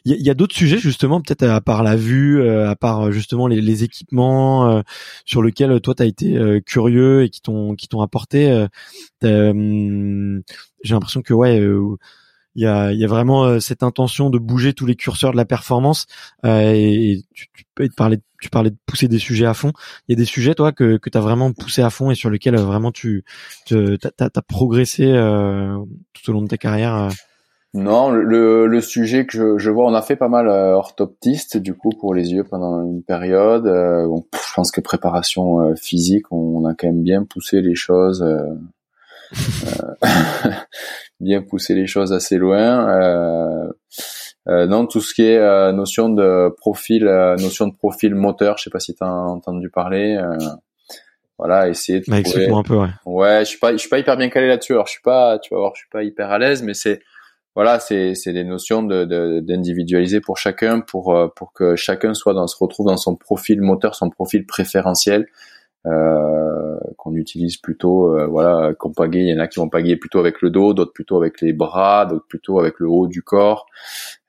Speaker 1: il y a, y a d'autres sujets justement, peut-être à part la vue, euh, à part justement les, les équipements euh, sur lesquels toi t'as été euh, curieux et qui t'ont qui t'ont apporté. J'ai l'impression que ouais il y a, y a vraiment euh, cette intention de bouger tous les curseurs de la performance euh, et, tu, tu, peux parler tu parlais de pousser des sujets à fond il y a des sujets toi que, que tu as vraiment poussé à fond et sur lesquels euh, vraiment tu as, progressé tout au long de ta carrière
Speaker 2: non, le, le sujet que je, je, vois, on a fait pas mal orthoptiste du coup pour les yeux pendant une période. bon, je pense que préparation physique, on, a quand même bien poussé les choses. bien pousser les choses assez loin. Euh, euh, non, tout ce qui est euh, notion de profil, euh, notion de profil moteur, je sais pas si tu as entendu parler. Euh, voilà, essayer de
Speaker 1: bah, trouver... un peu, ouais.
Speaker 2: Ouais, je suis pas, je suis pas hyper bien calé là-dessus. Alors, je suis pas, tu vas voir, je suis pas hyper à l'aise, mais c'est, voilà, c'est, c'est des notions de, de, d'individualiser pour chacun, pour, pour que chacun soit dans, se retrouve dans son profil moteur, son profil préférentiel. Euh, qu'on utilise plutôt, euh, voilà, qu'on pagaie. Il y en a qui vont pagayer plutôt avec le dos, d'autres plutôt avec les bras, d'autres plutôt avec le haut du corps.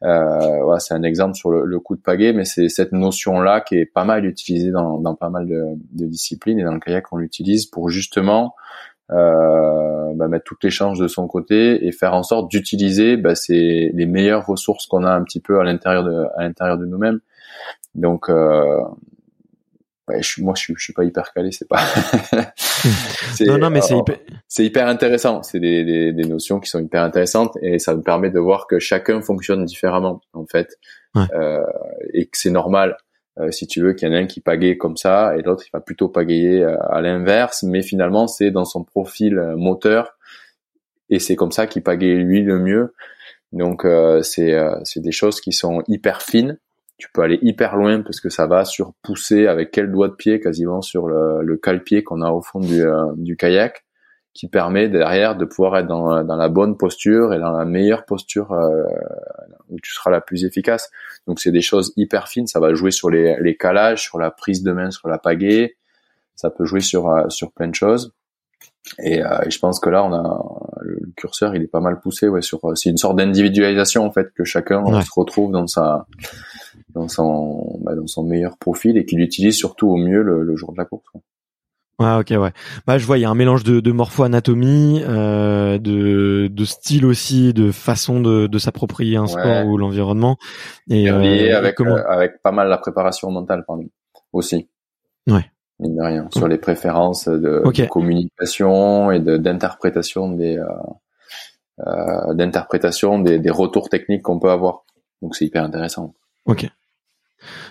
Speaker 2: Euh, voilà, c'est un exemple sur le, le coup de pagaie, mais c'est cette notion-là qui est pas mal utilisée dans, dans pas mal de, de, disciplines et dans le kayak on l'utilise pour justement euh, bah, mettre toutes les chances de son côté et faire en sorte d'utiliser bah, les meilleures ressources qu'on a un petit peu à l'intérieur de de nous-mêmes. Donc euh, ouais, je, moi, je suis, je suis pas hyper calé, c'est pas.
Speaker 1: non, non, mais c'est hyper...
Speaker 2: c'est hyper intéressant. C'est des, des, des, notions qui sont hyper intéressantes et ça me permet de voir que chacun fonctionne différemment, en fait, ouais. euh, et que c'est normal. Euh, si tu veux qu'il y en a un qui pagaie comme ça et l'autre il va plutôt pagayer euh, à l'inverse, mais finalement c'est dans son profil euh, moteur et c'est comme ça qu'il pagaie lui le mieux. Donc euh, c'est c'est des choses qui sont hyper fines tu peux aller hyper loin parce que ça va sur pousser avec quel doigt de pied quasiment sur le, le cale-pied qu'on a au fond du, euh, du, kayak qui permet derrière de pouvoir être dans, dans, la bonne posture et dans la meilleure posture euh, où tu seras la plus efficace. Donc c'est des choses hyper fines, ça va jouer sur les, les calages, sur la prise de main, sur la pagaie, ça peut jouer sur, euh, sur plein de choses. Et, euh, et, je pense que là, on a le curseur, il est pas mal poussé. Ouais, sur c'est une sorte d'individualisation en fait que chacun se retrouve dans sa dans son bah, dans son meilleur profil et qu'il utilise surtout au mieux le, le jour de la course. Quoi.
Speaker 1: Ah ok ouais. Bah je vois il y a un mélange de, de morpho-anatomie, euh, de, de style aussi, de façon de, de s'approprier un sport ou l'environnement
Speaker 2: et, euh, avec comment... euh, avec pas mal la préparation mentale pardon aussi.
Speaker 1: Ouais.
Speaker 2: Mine de rien sur les préférences de, okay. de communication et de d'interprétation des d'interprétation des, des retours techniques qu'on peut avoir. Donc c'est hyper intéressant.
Speaker 1: Ok.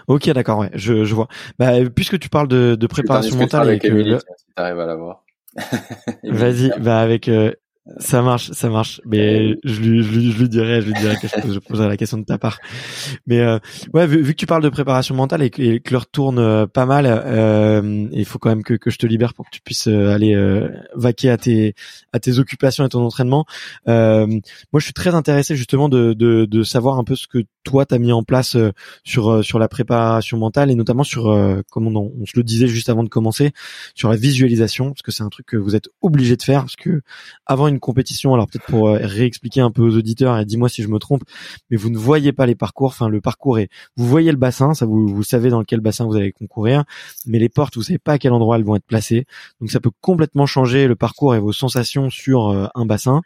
Speaker 1: Ok, d'accord, ouais, je, je vois. Bah, puisque tu parles de, de préparation mentale
Speaker 2: avec que Emily, si t'arrives à la voir.
Speaker 1: Vas-y, bah avec euh, Ça marche, ça marche. Mais je lui, je lui, je lui dirai, je lui dirai que je, poserai la question de ta part. Mais euh, ouais, vu, que tu parles de préparation mentale et que, et que l'heure tourne euh, pas mal, euh, il faut quand même que, que je te libère pour que tu puisses euh, aller euh, vaquer à tes à tes occupations et ton entraînement. moi, je suis très intéressé justement de, de, de savoir un peu ce que toi t'as mis en place sur sur la préparation mentale et notamment sur comme on, on se le disait juste avant de commencer sur la visualisation parce que c'est un truc que vous êtes obligé de faire parce que avant une une compétition, alors peut-être pour euh, réexpliquer un peu aux auditeurs et dis-moi si je me trompe, mais vous ne voyez pas les parcours. Enfin, le parcours est, vous voyez le bassin, ça vous, savez dans quel bassin vous allez concourir, mais les portes, vous savez pas à quel endroit elles vont être placées. Donc ça peut complètement changer le parcours et vos sensations sur euh, un bassin.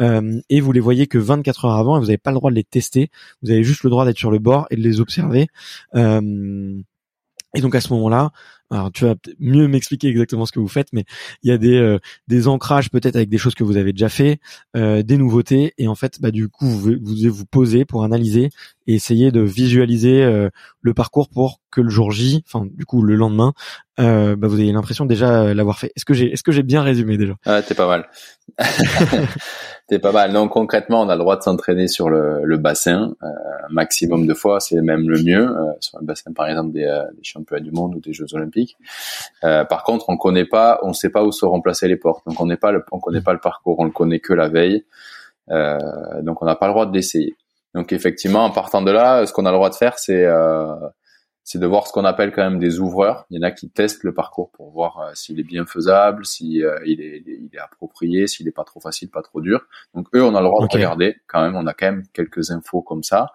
Speaker 1: Euh, et vous les voyez que 24 heures avant et vous n'avez pas le droit de les tester. Vous avez juste le droit d'être sur le bord et de les observer. et donc à ce moment-là, alors tu vas mieux m'expliquer exactement ce que vous faites, mais il y a des euh, des ancrages peut-être avec des choses que vous avez déjà fait, euh, des nouveautés, et en fait, bah du coup, vous vous vous posez pour analyser et essayer de visualiser euh, le parcours pour que le jour J, enfin du coup le lendemain, euh, bah, vous ayez l'impression déjà l'avoir fait. Est-ce que j'ai est-ce que j'ai bien résumé déjà?
Speaker 2: Ah, t'es pas mal. t'es pas mal. Donc concrètement, on a le droit de s'entraîner sur le, le bassin euh, maximum de fois, c'est même le mieux euh, sur le bassin par exemple des, des championnats du monde ou des Jeux olympiques. Euh, par contre, on connaît pas, on sait pas où se remplacer les portes. Donc on n'est pas, le, on connaît pas le parcours, on le connaît que la veille. Euh, donc on n'a pas le droit de l'essayer. Donc effectivement, en partant de là, ce qu'on a le droit de faire, c'est euh, c'est de voir ce qu'on appelle quand même des ouvreurs. Il y en a qui testent le parcours pour voir s'il est bien faisable, si il, est, il est approprié, s'il est pas trop facile, pas trop dur. Donc eux, on a le droit de regarder. Quand même, on a quand même quelques infos comme ça.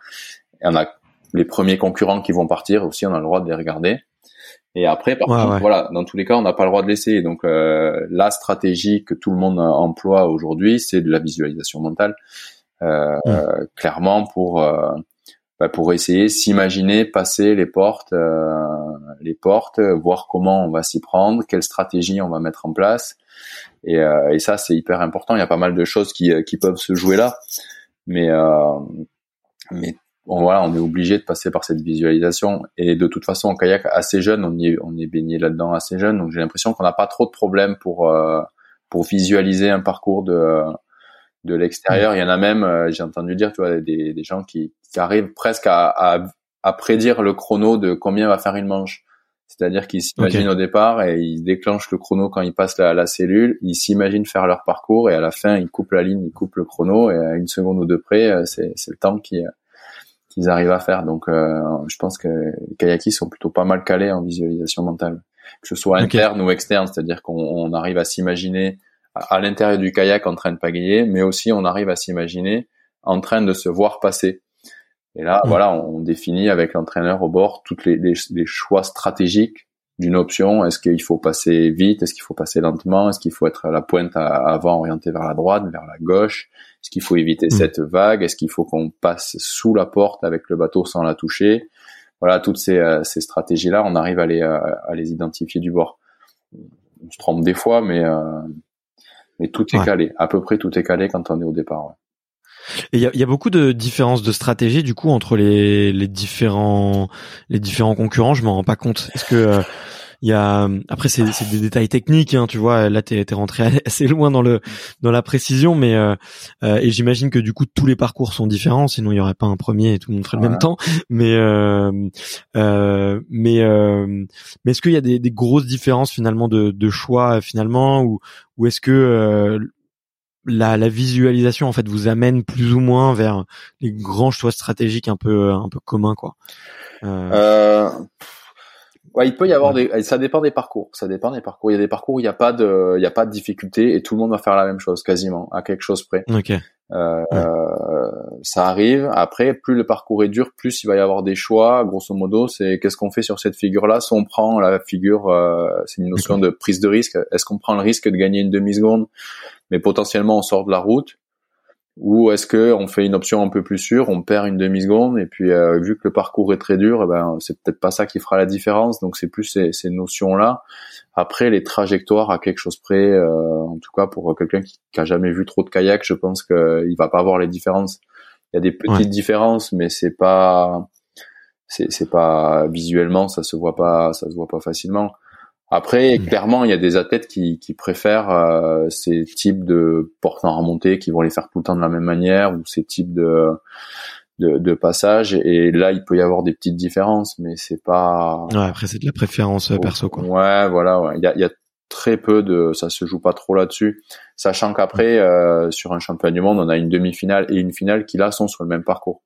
Speaker 2: Et on a les premiers concurrents qui vont partir aussi, on a le droit de les regarder. Et après, par contre, voilà, dans tous les cas, on n'a pas le droit de l'essayer. Donc, euh, la stratégie que tout le monde emploie aujourd'hui, c'est de la visualisation mentale, euh, mm. clairement pour euh, bah, pour essayer s'imaginer passer les portes, euh, les portes, voir comment on va s'y prendre, quelle stratégie on va mettre en place. Et, euh, et ça, c'est hyper important. Il y a pas mal de choses qui qui peuvent se jouer là, mais mais bon, voilà, on est obligé de passer par cette visualisation. Et de toute façon, en kayak assez jeune, on y est, on est baigné là-dedans assez jeune, donc j'ai l'impression qu'on n'a pas trop de problèmes pour euh, pour visualiser un parcours de de l'extérieur. Il y en a même, euh, j'ai entendu dire, tu vois, des, des gens qui, qui arrivent presque à, à, à, prédire le chrono de combien va faire une manche. C'est-à-dire qu'ils s'imaginent au départ et ils déclenchent le chrono quand ils passent la, la cellule. Ils s'imaginent faire leur parcours et à la fin, ils coupent la ligne, ils coupent le chrono et à une seconde ou deux près, euh, c'est le temps qui qu'ils arrivent à faire. Donc, euh, je pense que les kayakis sont plutôt pas mal calés en visualisation mentale, que ce soit interne ou externe, c'est-à-dire qu'on arrive à s'imaginer à, l'intérieur du kayak en train de pagayer, mais aussi on arrive à s'imaginer en train de se voir passer. Et là, mm. voilà, on définit avec l'entraîneur au bord toutes les, les choix stratégiques d'une option. Est-ce qu'il faut passer vite? Est-ce qu'il faut passer lentement? Est-ce qu'il faut être à la pointe avant orienté vers la droite, vers la gauche? Est-ce qu'il faut éviter hmm. cette vague? Est-ce qu'il faut qu'on passe sous la porte avec le bateau sans la toucher? Voilà, toutes ces, euh, ces stratégies-là, on arrive à les, euh, à les identifier du bord. On se trompe des fois, mais, euh, mais tout est calé. À peu près tout est calé quand on est au départ.
Speaker 1: Et il y a, y a, beaucoup de différences de stratégie du coup entre les, les différents les différents concurrents. Je m'en rends pas compte. Est-ce que euh, il y a après c'est des détails techniques, hein, tu vois. Là t'es es rentré assez loin dans le dans la précision, mais euh, euh, et j'imagine que du coup tous les parcours sont différents, sinon il y aurait pas un premier et tout le monde ferait le même temps. Mais mais mais est-ce qu'il y a des, des, grosses différences finalement de, de choix finalement ou ou est-ce que la, la, visualisation en fait vous amène plus ou moins vers les grands choix stratégiques un peu un peu communs quoi?
Speaker 2: Euh... Euh, ouais, il peut y avoir des, ça dépend des parcours, ça dépend des parcours. Il y a des parcours où il n'y a pas de, il y a pas de difficulté et tout le monde va faire la même chose quasiment à quelque chose près.
Speaker 1: Ok.
Speaker 2: Euh, ça arrive. Après, plus le parcours est dur, plus il va y avoir des choix. Grosso modo, c'est qu'est-ce qu'on fait sur cette figure-là? Si on prend la figure, euh, c'est une notion de prise de risque. Est-ce qu'on prend le risque de gagner une demi seconde mais potentiellement on sort de la route ou est-ce que on fait une option un peu plus sûre, on perd une demi seconde et puis euh, vu que le parcours est très dur, eh ben c'est peut-être pas ça qui fera la différence. Donc c'est plus ces, ces notions là. Après les trajectoires à quelque chose près, euh, en tout cas pour quelqu'un qui, qui, a jamais vu trop de kayak, je pense qu'il va pas voir les différences. Il y a des petites différences, mais c'est pas c'est pas visuellement ça se voit pas ça se voit pas facilement. Après, clairement, il y a des athlètes qui, qui préfèrent euh, ces types de portes en remontée qui vont les faire tout le temps de la même manière ou ces types de de, de passages. Et là, il peut y avoir des petites différences, mais c'est pas.
Speaker 1: Ouais, après, c'est de la préférence euh, perso, quoi.
Speaker 2: Ouais, voilà. Ouais. Il y a, il y a très peu de, ça se joue pas trop là-dessus, sachant qu'après euh, sur un championnat du monde, on a une demi-finale et une finale qui là sont sur le même parcours.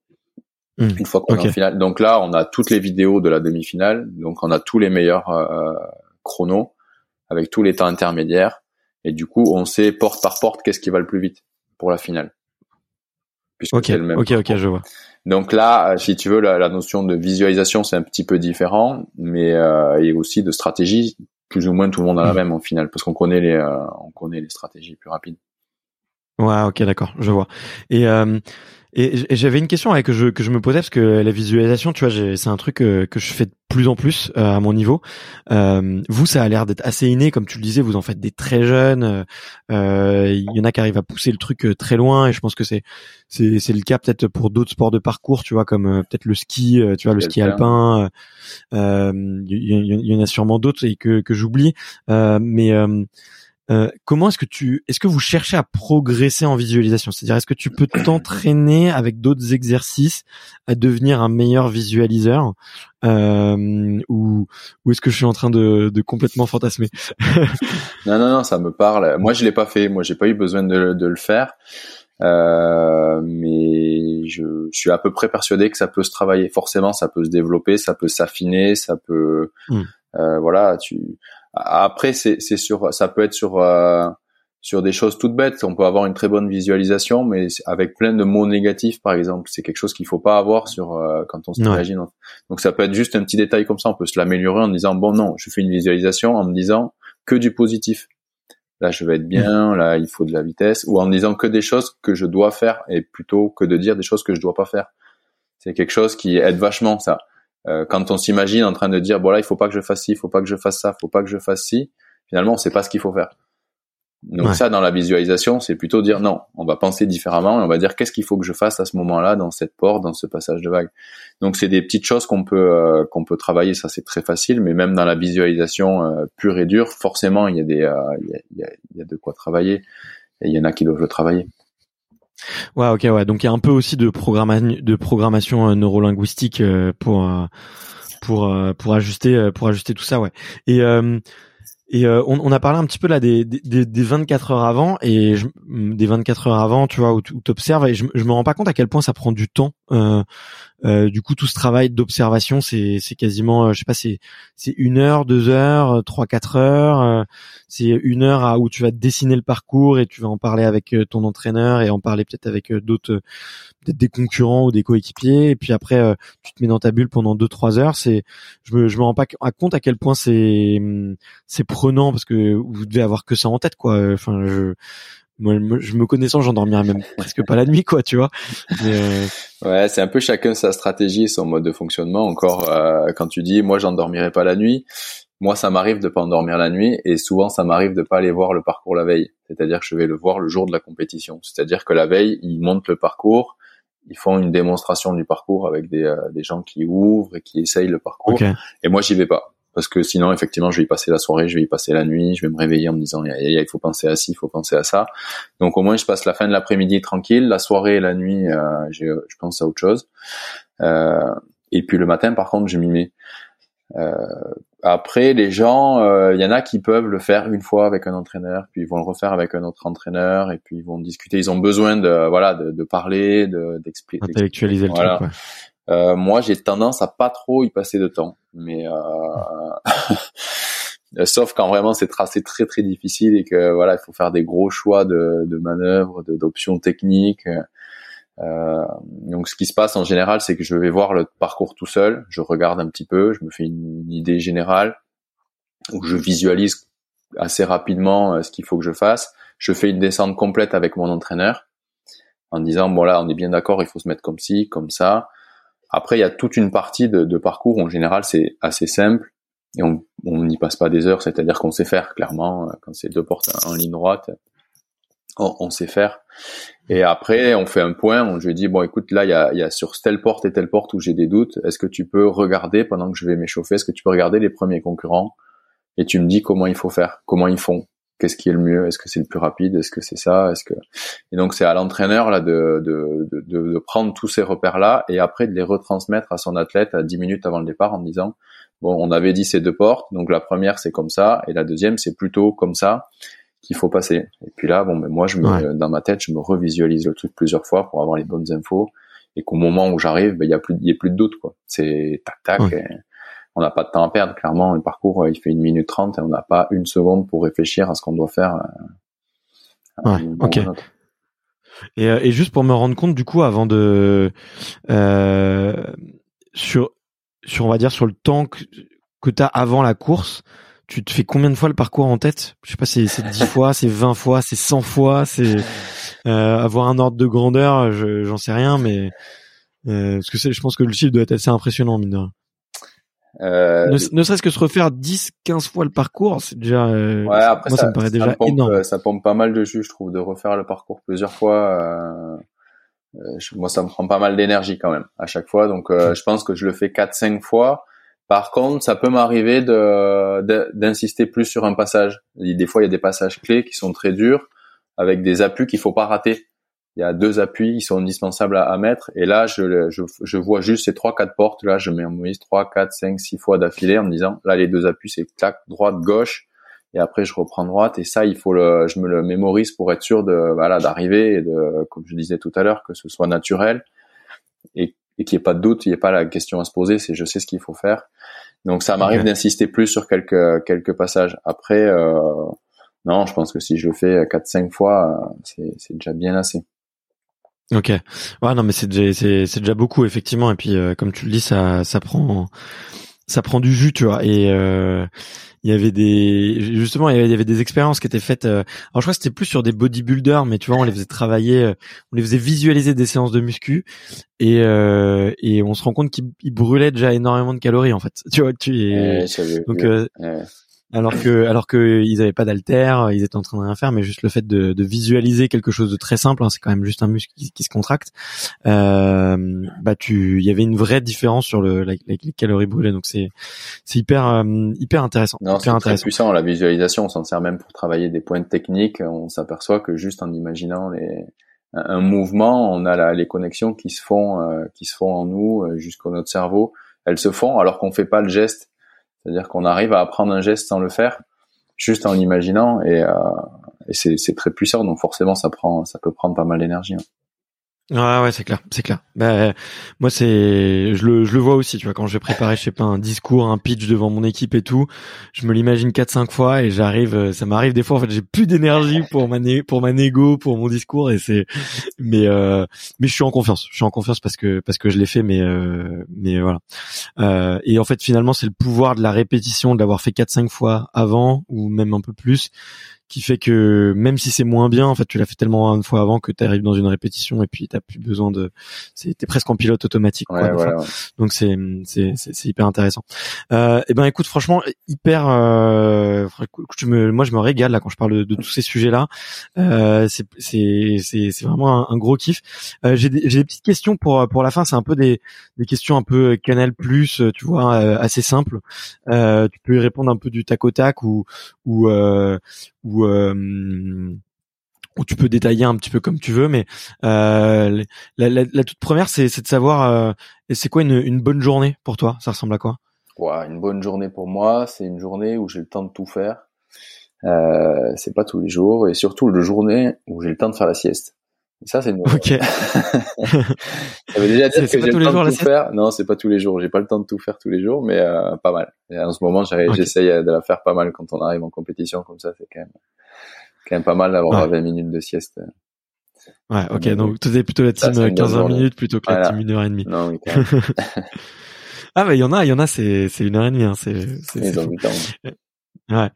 Speaker 1: Hmm.
Speaker 2: Une fois qu'on est en finale, donc là on a toutes les vidéos de la demi-finale, donc on a tous les meilleurs euh, chronos avec tous les temps intermédiaires et du coup on sait porte par porte qu'est-ce qui va le plus vite pour la finale.
Speaker 1: Puisque ok, le même ok, ok, je vois.
Speaker 2: Donc là, si tu veux, la, la notion de visualisation c'est un petit peu différent, mais euh, et aussi de stratégie plus ou moins tout le monde a la hmm. même en finale parce qu'on connaît les euh, on connaît les stratégies plus rapides.
Speaker 1: Ouais, ok, d'accord, je vois. Et euh, et, j'avais une question que je que je me posais parce que la visualisation, tu vois, c'est un truc que, que je fais de plus en plus euh, à mon niveau. Euh, vous, ça a l'air d'être assez inné, comme tu le disais, vous en faites des très jeunes. Euh, il y en a qui arrivent à pousser le truc très loin, et je pense que c'est c'est c'est le cas peut-être pour d'autres sports de parcours, tu vois, comme peut-être le ski, tu vois, le ski alpin. Il y, y, en a sûrement d'autres et que que j'oublie, mais euh, comment est-ce que tu, est-ce que vous cherchez à progresser en visualisation? C'est-à-dire, est-ce que tu peux t'entraîner avec d'autres exercices à devenir un meilleur visualiseur, euh, ou, ou est-ce que je suis en train de, de complètement fantasmer?
Speaker 2: Non, non, non, ça me parle. Moi, je l'ai pas fait. Moi, j'ai pas eu besoin de, de le faire. Euh, mais je, je, suis à peu près persuadé que ça peut se travailler. Forcément, ça peut se développer, ça peut s'affiner, ça peut, hmm. euh, voilà. Tu, après, c'est sur, ça peut être sur euh, sur des choses toutes bêtes. On peut avoir une très bonne visualisation, mais avec plein de mots négatifs, par exemple. C'est quelque chose qu'il faut pas avoir sur euh, quand on s'imagine. Donc ça peut être juste un petit détail comme ça. On peut se l'améliorer en disant bon non, je fais une visualisation en me disant que du positif. Là, je vais être bien. Là, il faut de la vitesse. Ou en me disant que des choses que je dois faire et plutôt que de dire des choses que je dois pas faire. C'est quelque chose qui aide vachement ça. Euh, quand on s'imagine en train de dire bon là il faut pas que je fasse ci, il faut pas que je fasse ça, il faut pas que je fasse ci, finalement on sait pas ce qu'il faut faire. Donc ça dans la visualisation c'est plutôt dire non, on va penser différemment et on va dire qu'est-ce qu'il faut que je fasse à ce moment-là dans cette porte, dans ce passage de vague. Donc c'est des petites choses qu'on peut euh, qu'on peut travailler, ça c'est très facile, mais même dans la visualisation euh, pure et dure, forcément il y a des il y a, y, a, y a de quoi travailler et il y en a qui doivent le travailler.
Speaker 1: Ouais, ok, ouais. Donc il y a un peu aussi de programmation, de programmation euh, neurolinguistique euh, pour euh, pour pour ajuster pour ajuster tout ça, ouais. Et et on, on, a parlé un petit peu là des, des, des 24 heures avant et je, des 24 heures avant, tu vois, où tu observes et je, je me rends pas compte à quel point ça prend du temps. Euh, euh, du coup, tout ce travail d'observation, c'est c'est quasiment, euh, je sais pas, c'est une heure, deux heures, euh, trois, quatre heures. c'est une heure à, où tu vas dessiner le parcours et tu vas en parler avec ton entraîneur et en parler peut-être avec d'autres, peut-être des concurrents ou des coéquipiers. Et puis après, tu te mets dans ta bulle pendant deux, trois heures. C'est, je me je me rends pas compte à quel point c'est hum, c'est prenant parce que vous devez avoir que ça en tête, quoi. Enfin, je moi, je me connaissant, j'endormirais même presque pas la nuit, quoi, tu vois.
Speaker 2: Euh, ouais, c'est un peu chacun sa stratégie, son mode de fonctionnement. Encore, euh, quand tu dis, moi, j'endormirai pas la nuit. Moi, ça m'arrive de pas endormir la nuit, et souvent, ça m'arrive de pas aller voir le parcours la veille. C'est-à-dire que je vais le voir le jour de la compétition. C'est-à-dire que la veille, ils montent le parcours, ils font une démonstration du parcours avec des, euh, des gens qui ouvrent et qui essayent le parcours. Et moi, j'y vais pas parce que sinon effectivement je vais y passer la soirée, je vais y passer la nuit, je vais me réveiller en me disant il faut penser à ci, il faut penser à ça. Donc au moins je passe la fin de l'après-midi tranquille, la soirée et la nuit euh, je, pense à autre chose. Euh, et puis le matin par contre je m'y mets. Euh, après les gens, euh, il y en a qui peuvent le faire une fois avec un entraîneur, puis ils vont le refaire avec un autre entraîneur, et puis ils vont discuter. Ils ont besoin de voilà de, de parler, d'expliquer,
Speaker 1: intellectualiser le truc. Ouais.
Speaker 2: Euh, moi, j'ai tendance à pas trop y passer de temps, mais euh, sauf quand vraiment c'est tracé très très difficile et que voilà, il faut faire des gros choix de, de manœuvres, d'options techniques. Euh, donc, ce qui se passe en général, c'est que je vais voir le parcours tout seul, je regarde un petit peu, je me fais une, idée générale, ou je visualise assez rapidement euh, ce qu'il faut que je fasse. Je fais une descente complète avec mon entraîneur en disant bon là, on est bien d'accord, il faut se mettre comme ci, comme ça. Après, il y a toute une partie de, de parcours. En général, c'est assez simple et on n'y passe pas des heures. C'est-à-dire qu'on sait faire clairement quand c'est deux portes en ligne droite, on, on, sait faire. Et après, on fait un point. Je lui dis bon, écoute, là, il y a, y a sur telle porte et telle porte où j'ai des doutes. Est-ce que tu peux regarder pendant que je vais m'échauffer? Est-ce que tu peux regarder les premiers concurrents? Et tu me dis comment il faut faire, comment ils font, qu'est-ce qui est le mieux, est-ce que c'est le plus rapide, est-ce que c'est ça, est-ce que et donc c'est à l'entraîneur là de, de, de, de, prendre tous ces repères là et après de les retransmettre à son athlète à 10 minutes avant le départ en disant bon on avait dit ces deux portes. Donc la première c'est comme ça et la deuxième c'est plutôt comme ça qu'il faut passer et puis là bon ben moi je me dans ma tête je me revisualise le truc plusieurs fois pour avoir les bonnes infos et qu'au moment où j'arrive ben il y a plus il y a plus de doute quoi. C'est tac tac on n'a pas de temps à perdre. Clairement, le parcours, euh, il fait une minute trente et on n'a pas une seconde pour réfléchir à ce qu'on doit faire.
Speaker 1: Euh, ouais, ok. Euh, et, juste pour me rendre compte, du coup, avant de sur sur on va dire sur le temps que, que tu as avant la course, tu te fais combien de fois le parcours en tête? Je sais pas, c'est c'est 10 fois, c'est 20 fois, c'est 100 fois, c'est avoir un ordre de grandeur, j'en sais rien, mais parce que je pense que le chiffre doit être assez impressionnant mine de rien. Euh, ne, serait-ce que se refaire 10, 15 fois le parcours, c'est déjà. Euh, ouais, après moi, ça, me paraît déjà
Speaker 2: pompe,
Speaker 1: énorme.
Speaker 2: Euh, ça pompe pas mal de jus, je trouve, de refaire le parcours plusieurs fois. moi, ça me prend pas mal d'énergie quand même à chaque fois. Donc, je pense que je le fais 4, 5 fois. Par contre, ça peut m'arriver de d'insister plus sur un passage. Des fois, il y a des passages clés qui sont très durs, avec des appuis qu'il faut pas rater il y a deux appuis qui sont indispensables à, mettre. Et là, je, je, je, vois juste ces trois, quatre portes. Là, je mets en mise trois, quatre, cinq, six fois d'affilée en me disant, là, les deux appuis, c'est clac, droite, gauche. Et après, je reprends droite. Et ça, il faut le, je me le mémorise pour être sûr de, voilà, d'arriver et de, comme je disais tout à l'heure, que ce soit naturel et, et qu'il n'y ait pas de doute, il n'y ait pas la question à se poser. C'est, je sais ce qu'il faut faire. Donc, ça m'arrive d'insister plus sur quelques, quelques passages. Après, euh, non, je pense que si je le fais quatre, cinq fois, c'est, c'est déjà bien assez.
Speaker 1: Ok. Ouais, non, mais c'est déjà, c'est, c'est déjà beaucoup effectivement. Et puis, euh, comme tu le dis, ça, ça prend, ça prend du jus, tu vois. Et euh, il y avait des, justement, il y avait, des expériences qui étaient faites. Euh, alors, je crois que c'était plus sur des bodybuilders, mais tu vois, on les faisait travailler, on les faisait visualiser des séances de muscu, et et on se rend compte qu'ils brûlaient déjà énormément de calories en fait. Tu vois, tu
Speaker 2: es,
Speaker 1: donc alors que alors que ils avaient pas d'altère, ils étaient en train de rien faire, mais juste le fait de, de visualiser quelque chose de très simple, hein, c'est quand même juste un muscle qui, se contracte. Euh, bah tu, il y avait une vraie différence sur le les calories brûlées, donc c'est c'est hyper euh, hyper intéressant.
Speaker 2: Non, c'est très puissant la visualisation. On s'en sert même pour travailler des points techniques. On s'aperçoit que juste en imaginant les un mouvement, on a la, les connexions qui se font euh, qui se font en nous euh, jusqu'au notre cerveau. Elles se font alors qu'on fait pas le geste c'est-à-dire qu'on arrive à apprendre un geste sans le faire, juste en l'imaginant, et, euh, et c'est très puissant. Donc forcément, ça prend, ça peut prendre pas mal d'énergie. Hein.
Speaker 1: Ouais, ouais, c'est clair, c'est clair. Bah, moi, c'est, je le, je le vois aussi, tu vois, quand je vais préparer, je sais pas, un discours, un pitch devant mon équipe et tout, je me l'imagine quatre, cinq fois et j'arrive, euh, ça m'arrive des fois, en fait, j'ai plus d'énergie pour ma, pour ma négo, pour mon discours et c'est, mais, euh, mais je suis en confiance, je suis en confiance parce que, parce que je l'ai fait, mais, euh, mais voilà. Euh, et en fait, finalement, c'est le pouvoir de la répétition, de l'avoir fait quatre, cinq fois avant ou même un peu plus qui fait que même si c'est moins bien, en fait, tu l'as fait tellement une fois avant que tu arrives dans une répétition et puis t'as plus besoin de, t'es presque en pilote automatique. Quoi, Donc c'est c'est c'est hyper intéressant. Euh, et eh ben écoute, franchement, hyper. Euh, me, moi je me régale là quand je parle de, tous ces sujets-là. Euh, c'est c'est c'est c'est vraiment un, gros kiff. Euh, j'ai des, j'ai des petites questions pour pour la fin. C'est un peu des des questions un peu Canal Plus, tu vois, euh, assez simples. Euh, tu peux y répondre un peu du tac au tac ou ou ou où tu peux détailler un petit peu comme tu veux, mais la, toute première, c'est, de savoir, c'est quoi une, bonne journée pour toi? Ça ressemble à quoi?
Speaker 2: Une bonne journée pour moi, c'est une journée où j'ai le temps de tout faire. C'est pas tous les jours, et surtout le journée où j'ai le temps de faire la sieste. Ça, c'est une.
Speaker 1: Ok.
Speaker 2: ça veut déjà dire que j'ai le temps de tout faire. Non, c'est pas tous les jours. J'ai pas le temps de tout faire tous les jours, mais euh, pas mal. Et en ce moment, j'essaye de la faire pas mal quand on arrive en compétition comme ça. C'est quand même, quand même pas mal d'avoir 20 minutes de sieste.
Speaker 1: Ouais, ok. Donc, tu es plutôt la team 15-20 minutes plutôt que la team 1h30.
Speaker 2: Non, oui,
Speaker 1: ah, bah, il y en a, il y en a, c'est, c'est 1h30, hein. C'est, c'est, Ouais.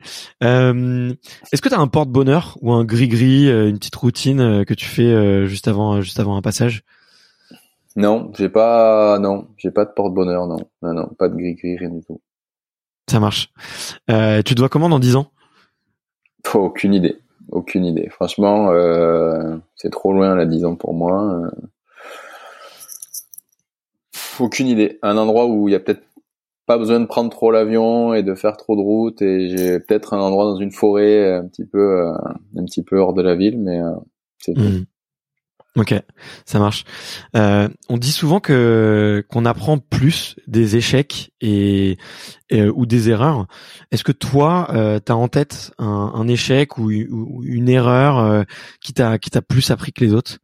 Speaker 1: Euh, Est-ce que tu as un porte-bonheur ou un gris-gris, euh, une petite routine euh, que tu fais juste avant, juste avant un passage?
Speaker 2: Non, j'ai pas, non, j'ai pas de porte-bonheur, non, non, non, pas de gris-gris, rien du tout.
Speaker 1: Ça marche. tu te vois comment dans 10 ans?
Speaker 2: Aucune idée, aucune idée. Franchement, c'est trop loin là, 10 ans pour moi. Aucune idée. Un endroit où il y a peut-être pas besoin de prendre trop l'avion et de faire trop de route et j'ai peut-être un endroit dans une forêt un petit peu euh, un petit peu hors de la ville mais euh, c'est
Speaker 1: Mhm. Ok, ça marche. Euh, on dit souvent que qu'on apprend plus des échecs et, et, euh, ou des erreurs. Est-ce que toi, euh, t'as en tête un, un échec ou, ou une erreur euh, qui t'a qui t'a plus appris que les autres?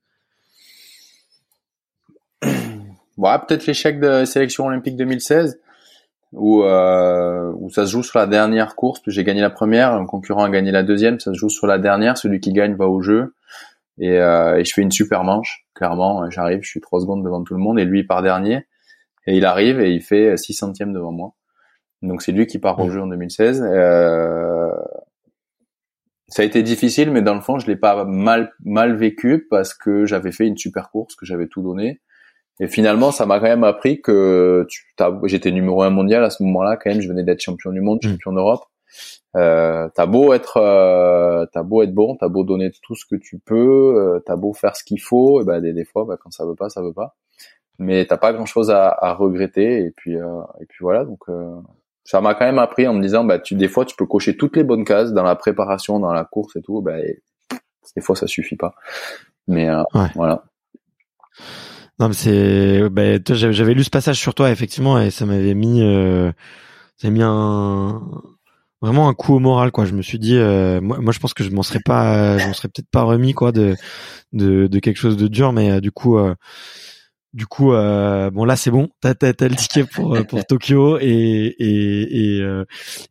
Speaker 2: Ouais, peut-être l'échec de la sélection olympique 2016 où euh, où ça se joue sur la dernière course. J'ai gagné la première, un concurrent a gagné la deuxième. Ça se joue sur la dernière. Celui qui gagne va au jeu. Et, euh, et je fais une super manche. Clairement, j'arrive, je suis trois secondes devant tout le monde et lui il part dernier. Et il arrive et il fait six centièmes devant moi. Donc c'est lui qui part au jeu en 2016. Euh, ça a été difficile, mais dans le fond, je l'ai pas mal mal vécu parce que j'avais fait une super course, que j'avais tout donné. Et finalement, ça m'a quand même appris que j'étais numéro un mondial à ce moment-là. Quand même, je venais d'être champion du monde,
Speaker 1: Mm.
Speaker 2: champion d'Europe. Euh, t'as beau être, euh, t'as beau être bon, t'as beau donner tout ce que tu peux, euh, t'as beau faire ce qu'il faut, et ben des, des fois, bah, quand ça veut pas, ça veut pas. Mais t'as pas grand-chose à, à regretter. Et puis, euh, et puis voilà. Donc, euh, ça m'a quand même appris en me disant, bah, tu, des fois, tu peux cocher toutes les bonnes cases dans la préparation, dans la course et tout. Et des fois, ça suffit pas. Mais euh,
Speaker 1: Ouais.
Speaker 2: voilà.
Speaker 1: Non, mais c'est. Toi, j'avais lu ce passage sur toi effectivement et ça m'avait mis, euh, ça mis un vraiment un coup au moral quoi. Je me suis dit, euh, moi, je pense que je m'en serais pas, je m'en serais peut-être pas remis quoi de de, de quelque chose de dur, mais euh, du coup. euh, du coup, euh, bon là c'est bon, t'as t'as le ticket pour euh, pour Tokyo et et et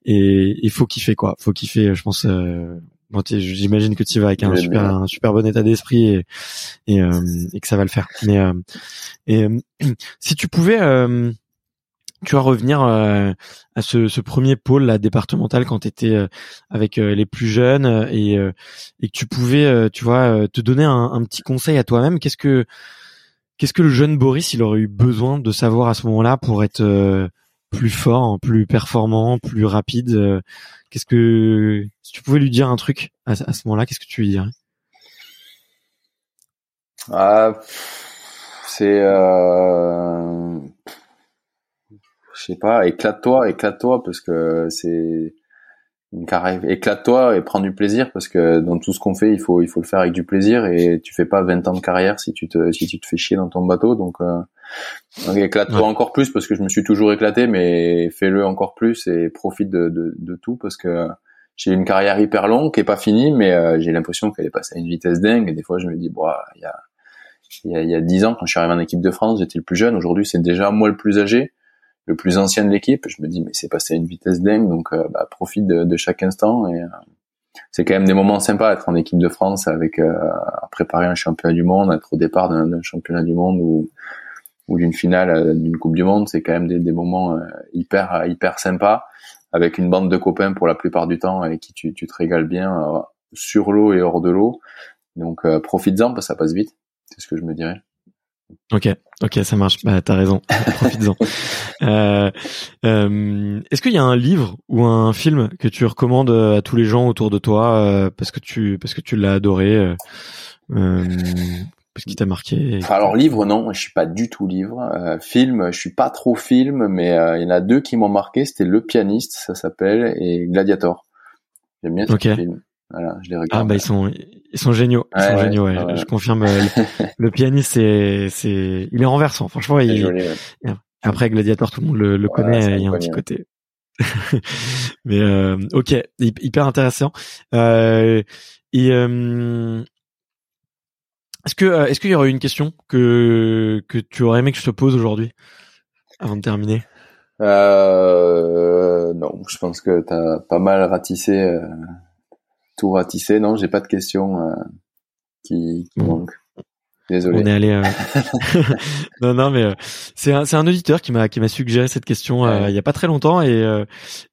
Speaker 1: et il faut kiffer quoi, faut kiffer. Je pense, bon, j'imagine que tu vas avec un
Speaker 2: J'aime
Speaker 1: super un super bon état d'esprit et et, euh, et que ça va le faire. Mais euh, et euh, si tu pouvais, euh, tu vas revenir euh, à ce, ce premier pôle là départemental quand tu étais avec euh, les plus jeunes et euh, et que tu pouvais, euh, tu vois, te donner un, un petit conseil à toi-même. Qu'est-ce que qu'est-ce que le jeune Boris il aurait eu besoin de savoir à ce moment-là pour être euh, plus fort, plus performant, plus rapide euh, Qu'est-ce que si tu pouvais lui dire un truc à, ce moment-là, qu'est-ce que tu lui dirais?
Speaker 2: Ah, c'est, euh, je sais pas, éclate-toi, éclate-toi parce que c'est une carrière. Éclate-toi et prends du plaisir parce que dans tout ce qu'on fait, il faut, il faut le faire avec du plaisir et tu fais pas 20 ans de carrière si tu te, si tu te fais chier dans ton bateau. Donc, euh, donc éclate-toi
Speaker 1: Ouais.
Speaker 2: encore plus parce que je me suis toujours éclaté, mais fais-le encore plus et profite de, de, de tout parce que j'ai une carrière hyper longue qui est pas finie, mais euh, j'ai l'impression qu'elle est passée à une vitesse dingue. Et des fois, je me dis, bon, il y a, il y a, il y a 10 ans, quand je suis arrivé en équipe de France, j'étais le plus jeune. Aujourd'hui, c'est déjà moi le plus âgé, le plus ancien de l'équipe. Je me dis, mais c'est passé à une vitesse dingue, donc euh, bah, profite de, de chaque instant. Et euh, c'est quand même des moments sympas être en équipe de France avec euh, à préparer un championnat du monde, être au départ d'un d'un championnat du monde ou ou d'une finale euh, d'une coupe du monde. C'est quand même des, moments euh, hyper hyper sympas avec une bande de copains pour la plupart du temps avec qui tu, tu te régales bien euh, sur l'eau et hors de l'eau. Donc euh, profites-en parce que ça passe vite. C'est ce que je me dirais.
Speaker 1: Ok, ok, ça marche. Bah, t'as raison. Profites-en. Euh, Est-ce qu'il y a un livre ou un film que tu recommandes à tous les gens autour de toi parce que tu parce que tu l'as adoré, parce qu'il t'a marqué
Speaker 2: Enfin, alors livre non, je suis pas du tout livre. Euh, film, je suis pas trop film, mais euh, il y en a deux qui m'ont marqué. C'était Le Pianiste, ça s'appelle, et Gladiator. J'aime bien ce film. Voilà, je les regarde.
Speaker 1: Ah bah ils sont ils sont géniaux, ils
Speaker 2: Ouais,
Speaker 1: sont
Speaker 2: ouais,
Speaker 1: géniaux. Ouais. Je confirme. euh, le, le pianiste c'est c'est il est renversant. Franchement, il,
Speaker 2: joli.
Speaker 1: Après Gladiator, tout le monde le, connaît, il y a un petit côté. Mais euh, ok, hy- hyper intéressant. Euh, et euh, est-ce que euh, est-ce qu'il y aurait une question que que tu aurais aimé que je te pose aujourd'hui avant de terminer?
Speaker 2: Euh, non, je pense que t'as pas mal ratissé, euh, tout ratissé. Non, j'ai pas de questions euh, qui, qui manquent. Désolé.
Speaker 1: On est allé. euh, non, non, mais euh, c'est un, c'est un auditeur qui m'a qui m'a suggéré cette question euh,
Speaker 2: Ouais.
Speaker 1: il y a pas très longtemps et euh,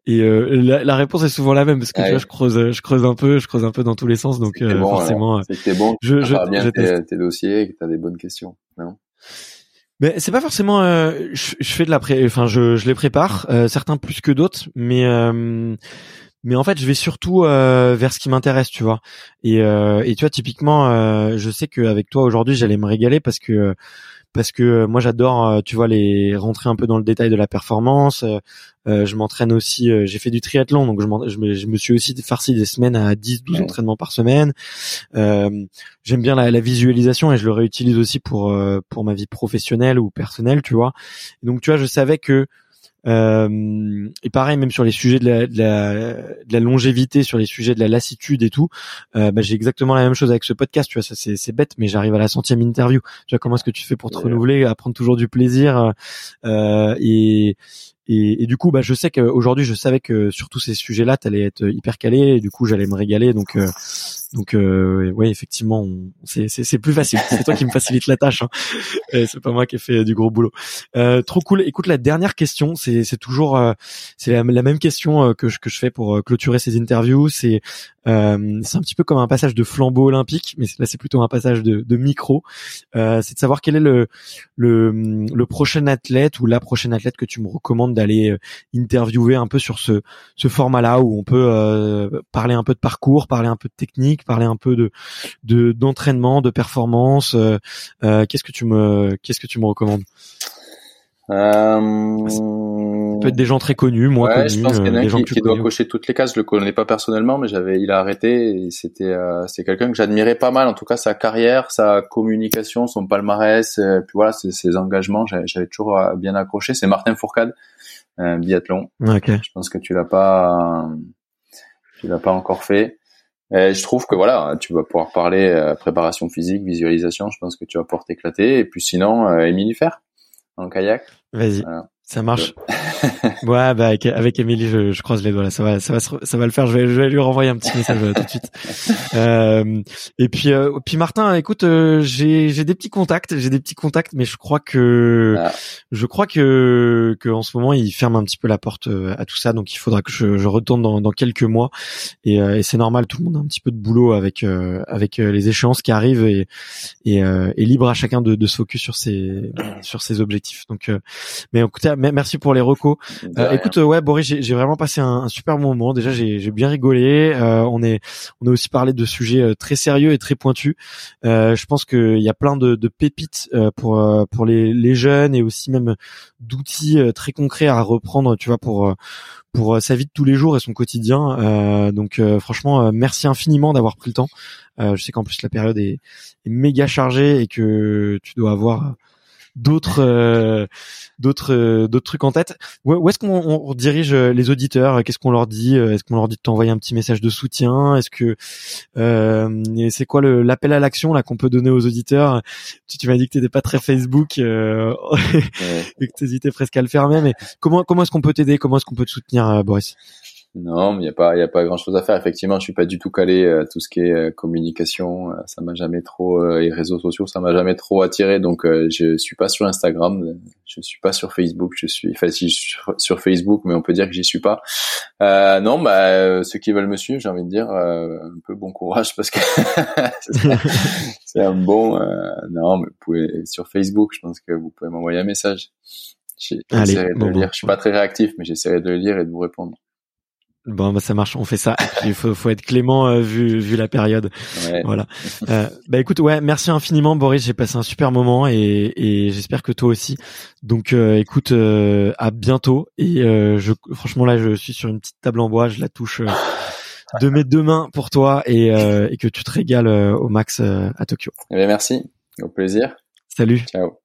Speaker 1: et euh, la, la réponse est souvent la même parce que tu
Speaker 2: Ouais.
Speaker 1: vois, je creuse je creuse un peu, je creuse un peu dans tous les sens, donc euh,
Speaker 2: bon,
Speaker 1: forcément.
Speaker 2: C'est que t'es bon,
Speaker 1: je-
Speaker 2: tu
Speaker 1: je-
Speaker 2: prépares bien
Speaker 1: je
Speaker 2: tes, tes dossiers et que t'as des bonnes questions. Non?
Speaker 1: Mais c'est pas forcément. euh, je, je fais de la pré. Enfin, je, je les prépare. euh, certains plus que d'autres, mais euh, mais en fait, je vais surtout euh, vers ce qui m'intéresse, tu vois. Et euh, et tu vois, typiquement, euh, je sais qu'avec toi aujourd'hui, j'allais me régaler parce que parce que moi j'adore, tu vois, les rentrer un peu dans le détail de la performance. je m'entraîne aussi, j'ai fait du triathlon, donc je, je, me, je, me, suis aussi farci des semaines à 10-12 entraînements par semaine. J'aime bien la, la, visualisation et je le réutilise aussi pour pour ma vie professionnelle ou personnelle, tu vois. donc tu vois, je savais que euh, et pareil, même sur les sujets de la, de la, de la longévité, sur les sujets de la lassitude et tout, euh, bah, j'ai exactement la même chose avec ce podcast. Tu vois, ça c'est, c'est bête, mais j'arrive à la centième interview. Tu vois comment est-ce que tu fais pour te renouveler, à prendre toujours du plaisir euh, et et, et, du coup, bah, je sais qu'aujourd'hui, je savais que sur tous ces sujets-là, tu allais être hyper calé. Et du coup, j'allais me régaler. Donc, euh, donc, euh, ouais, effectivement, c'est, plus facile. C'est toi qui me facilite la tâche. Hein. c'est pas moi qui ai fait du gros boulot. Euh, trop cool. Écoute, la dernière question, c'est, toujours, euh, c'est la, même question euh, que je, que je fais pour clôturer ces interviews. C'est, c'est un petit peu comme un passage de flambeau olympique, mais là, c'est plutôt un passage de, de micro. c'est de savoir quel est le, le, le prochain athlète ou la prochaine athlète que tu me recommandes d'aller euh, interviewer un peu sur ce, ce format-là où on peut euh, parler un peu de parcours, parler un peu de technique, parler un peu de d'entraînement, de, performance. Euh, qu'est-ce que tu me qu'est-ce que tu me recommandes? Euh... peut être des gens très connus, moins connus.
Speaker 2: Je pense qu'il y en a qui, qui doit cocher toutes les cases. Je le connais pas personnellement, mais j'avais, il a arrêté. C'était, euh, c'est quelqu'un que j'admirais pas mal. En tout cas, sa carrière, sa communication, son palmarès, euh, puis voilà, ses, ses engagements, j'avais toujours bien accroché. C'est Martin Fourcade, un biathlon.
Speaker 1: Okay.
Speaker 2: Je pense que tu l'as pas, tu l'as pas encore fait. Et je trouve que voilà, tu vas pouvoir parler euh, préparation physique, visualisation. Je pense que tu vas pouvoir t'éclater. Et puis sinon, euh, Émilie Fer en kayak.
Speaker 1: Vas-y. Ça marche. ouais, bah avec, avec Émilie, je, je, croise les doigts là. Ça va, ça va, ça va le faire. Je vais, je vais lui renvoyer un petit message euh, tout de suite. Euh, et puis, euh, puis Martin, écoute, euh, j'ai, j'ai des petits contacts, j'ai des petits contacts, mais je crois que, ah. je crois que, que en ce moment, il ferme un petit peu la porte euh, à tout ça. Donc, il faudra que je, je retourne dans, dans quelques mois. Et, et c'est normal, tout le monde a un petit peu de boulot avec, avec les échéances qui arrivent et, et, et libre à chacun de, de se focus sur ses, sur ses objectifs. Donc, mais écoutez merci pour les Euh, écoute, ouais, Boris, j'ai vraiment passé un, super moment. Déjà, j'ai bien rigolé. Euh, on est, on a aussi parlé de sujets euh, très sérieux et très pointus. je pense qu'il y a plein de, de pépites pour pour les, les jeunes et aussi même d'outils très concrets à reprendre. Tu vois, pour pour sa vie de tous les jours et son quotidien. donc franchement, merci infiniment d'avoir pris le temps. je sais qu'en plus la période est, est, méga chargée et que tu dois avoir d'autres euh, d'autres euh, d'autres trucs en tête. Où, est-ce qu'on dirige euh, les auditeurs? Qu'est-ce qu'on leur dit? Est-ce qu'on leur dit de t'envoyer un petit message de soutien? Est-ce que c'est quoi l'appel à l'action là qu'on peut donner aux auditeurs? Tu, tu m'as dit que t'étais pas très Facebook euh, et que t'hésitais presque à le fermer, mais comment comment est-ce qu'on peut t'aider? Comment est-ce qu'on peut te soutenir, Boris?
Speaker 2: Non, mais il y a pas, il y a pas grand chose à faire. Effectivement, je suis pas du tout calé euh, tout ce qui est euh, communication. Euh, ça m'a jamais trop euh, et réseaux sociaux, ça m'a jamais trop attiré. Donc, je suis pas sur Instagram, je suis pas sur Facebook. Je suis, enfin, si sur, Facebook, mais on peut dire que j'y suis pas. non, bah ceux qui veulent me suivre, j'ai envie de dire un peu bon courage parce que c'est un bon. non, mais vous pouvez sur Facebook, je pense que vous pouvez m'envoyer un message. J'essaierai de le lire. Je suis pas très réactif, mais j'essaierai de le lire et de vous répondre.
Speaker 1: Bon, bah ça marche, on fait ça. Il faut, faut être clément euh, vu, vu la période. Voilà. Euh, bah écoute, ouais, merci infiniment, Boris. J'ai passé un super moment et, et j'espère que toi aussi. Donc, euh, écoute, euh, à bientôt. Et je, franchement, là, je suis sur une petite table en bois. Je la touche de mes deux mains pour toi et, et que tu te régales au max à Tokyo.
Speaker 2: Eh bien, merci. Au plaisir.
Speaker 1: Salut.
Speaker 2: Ciao.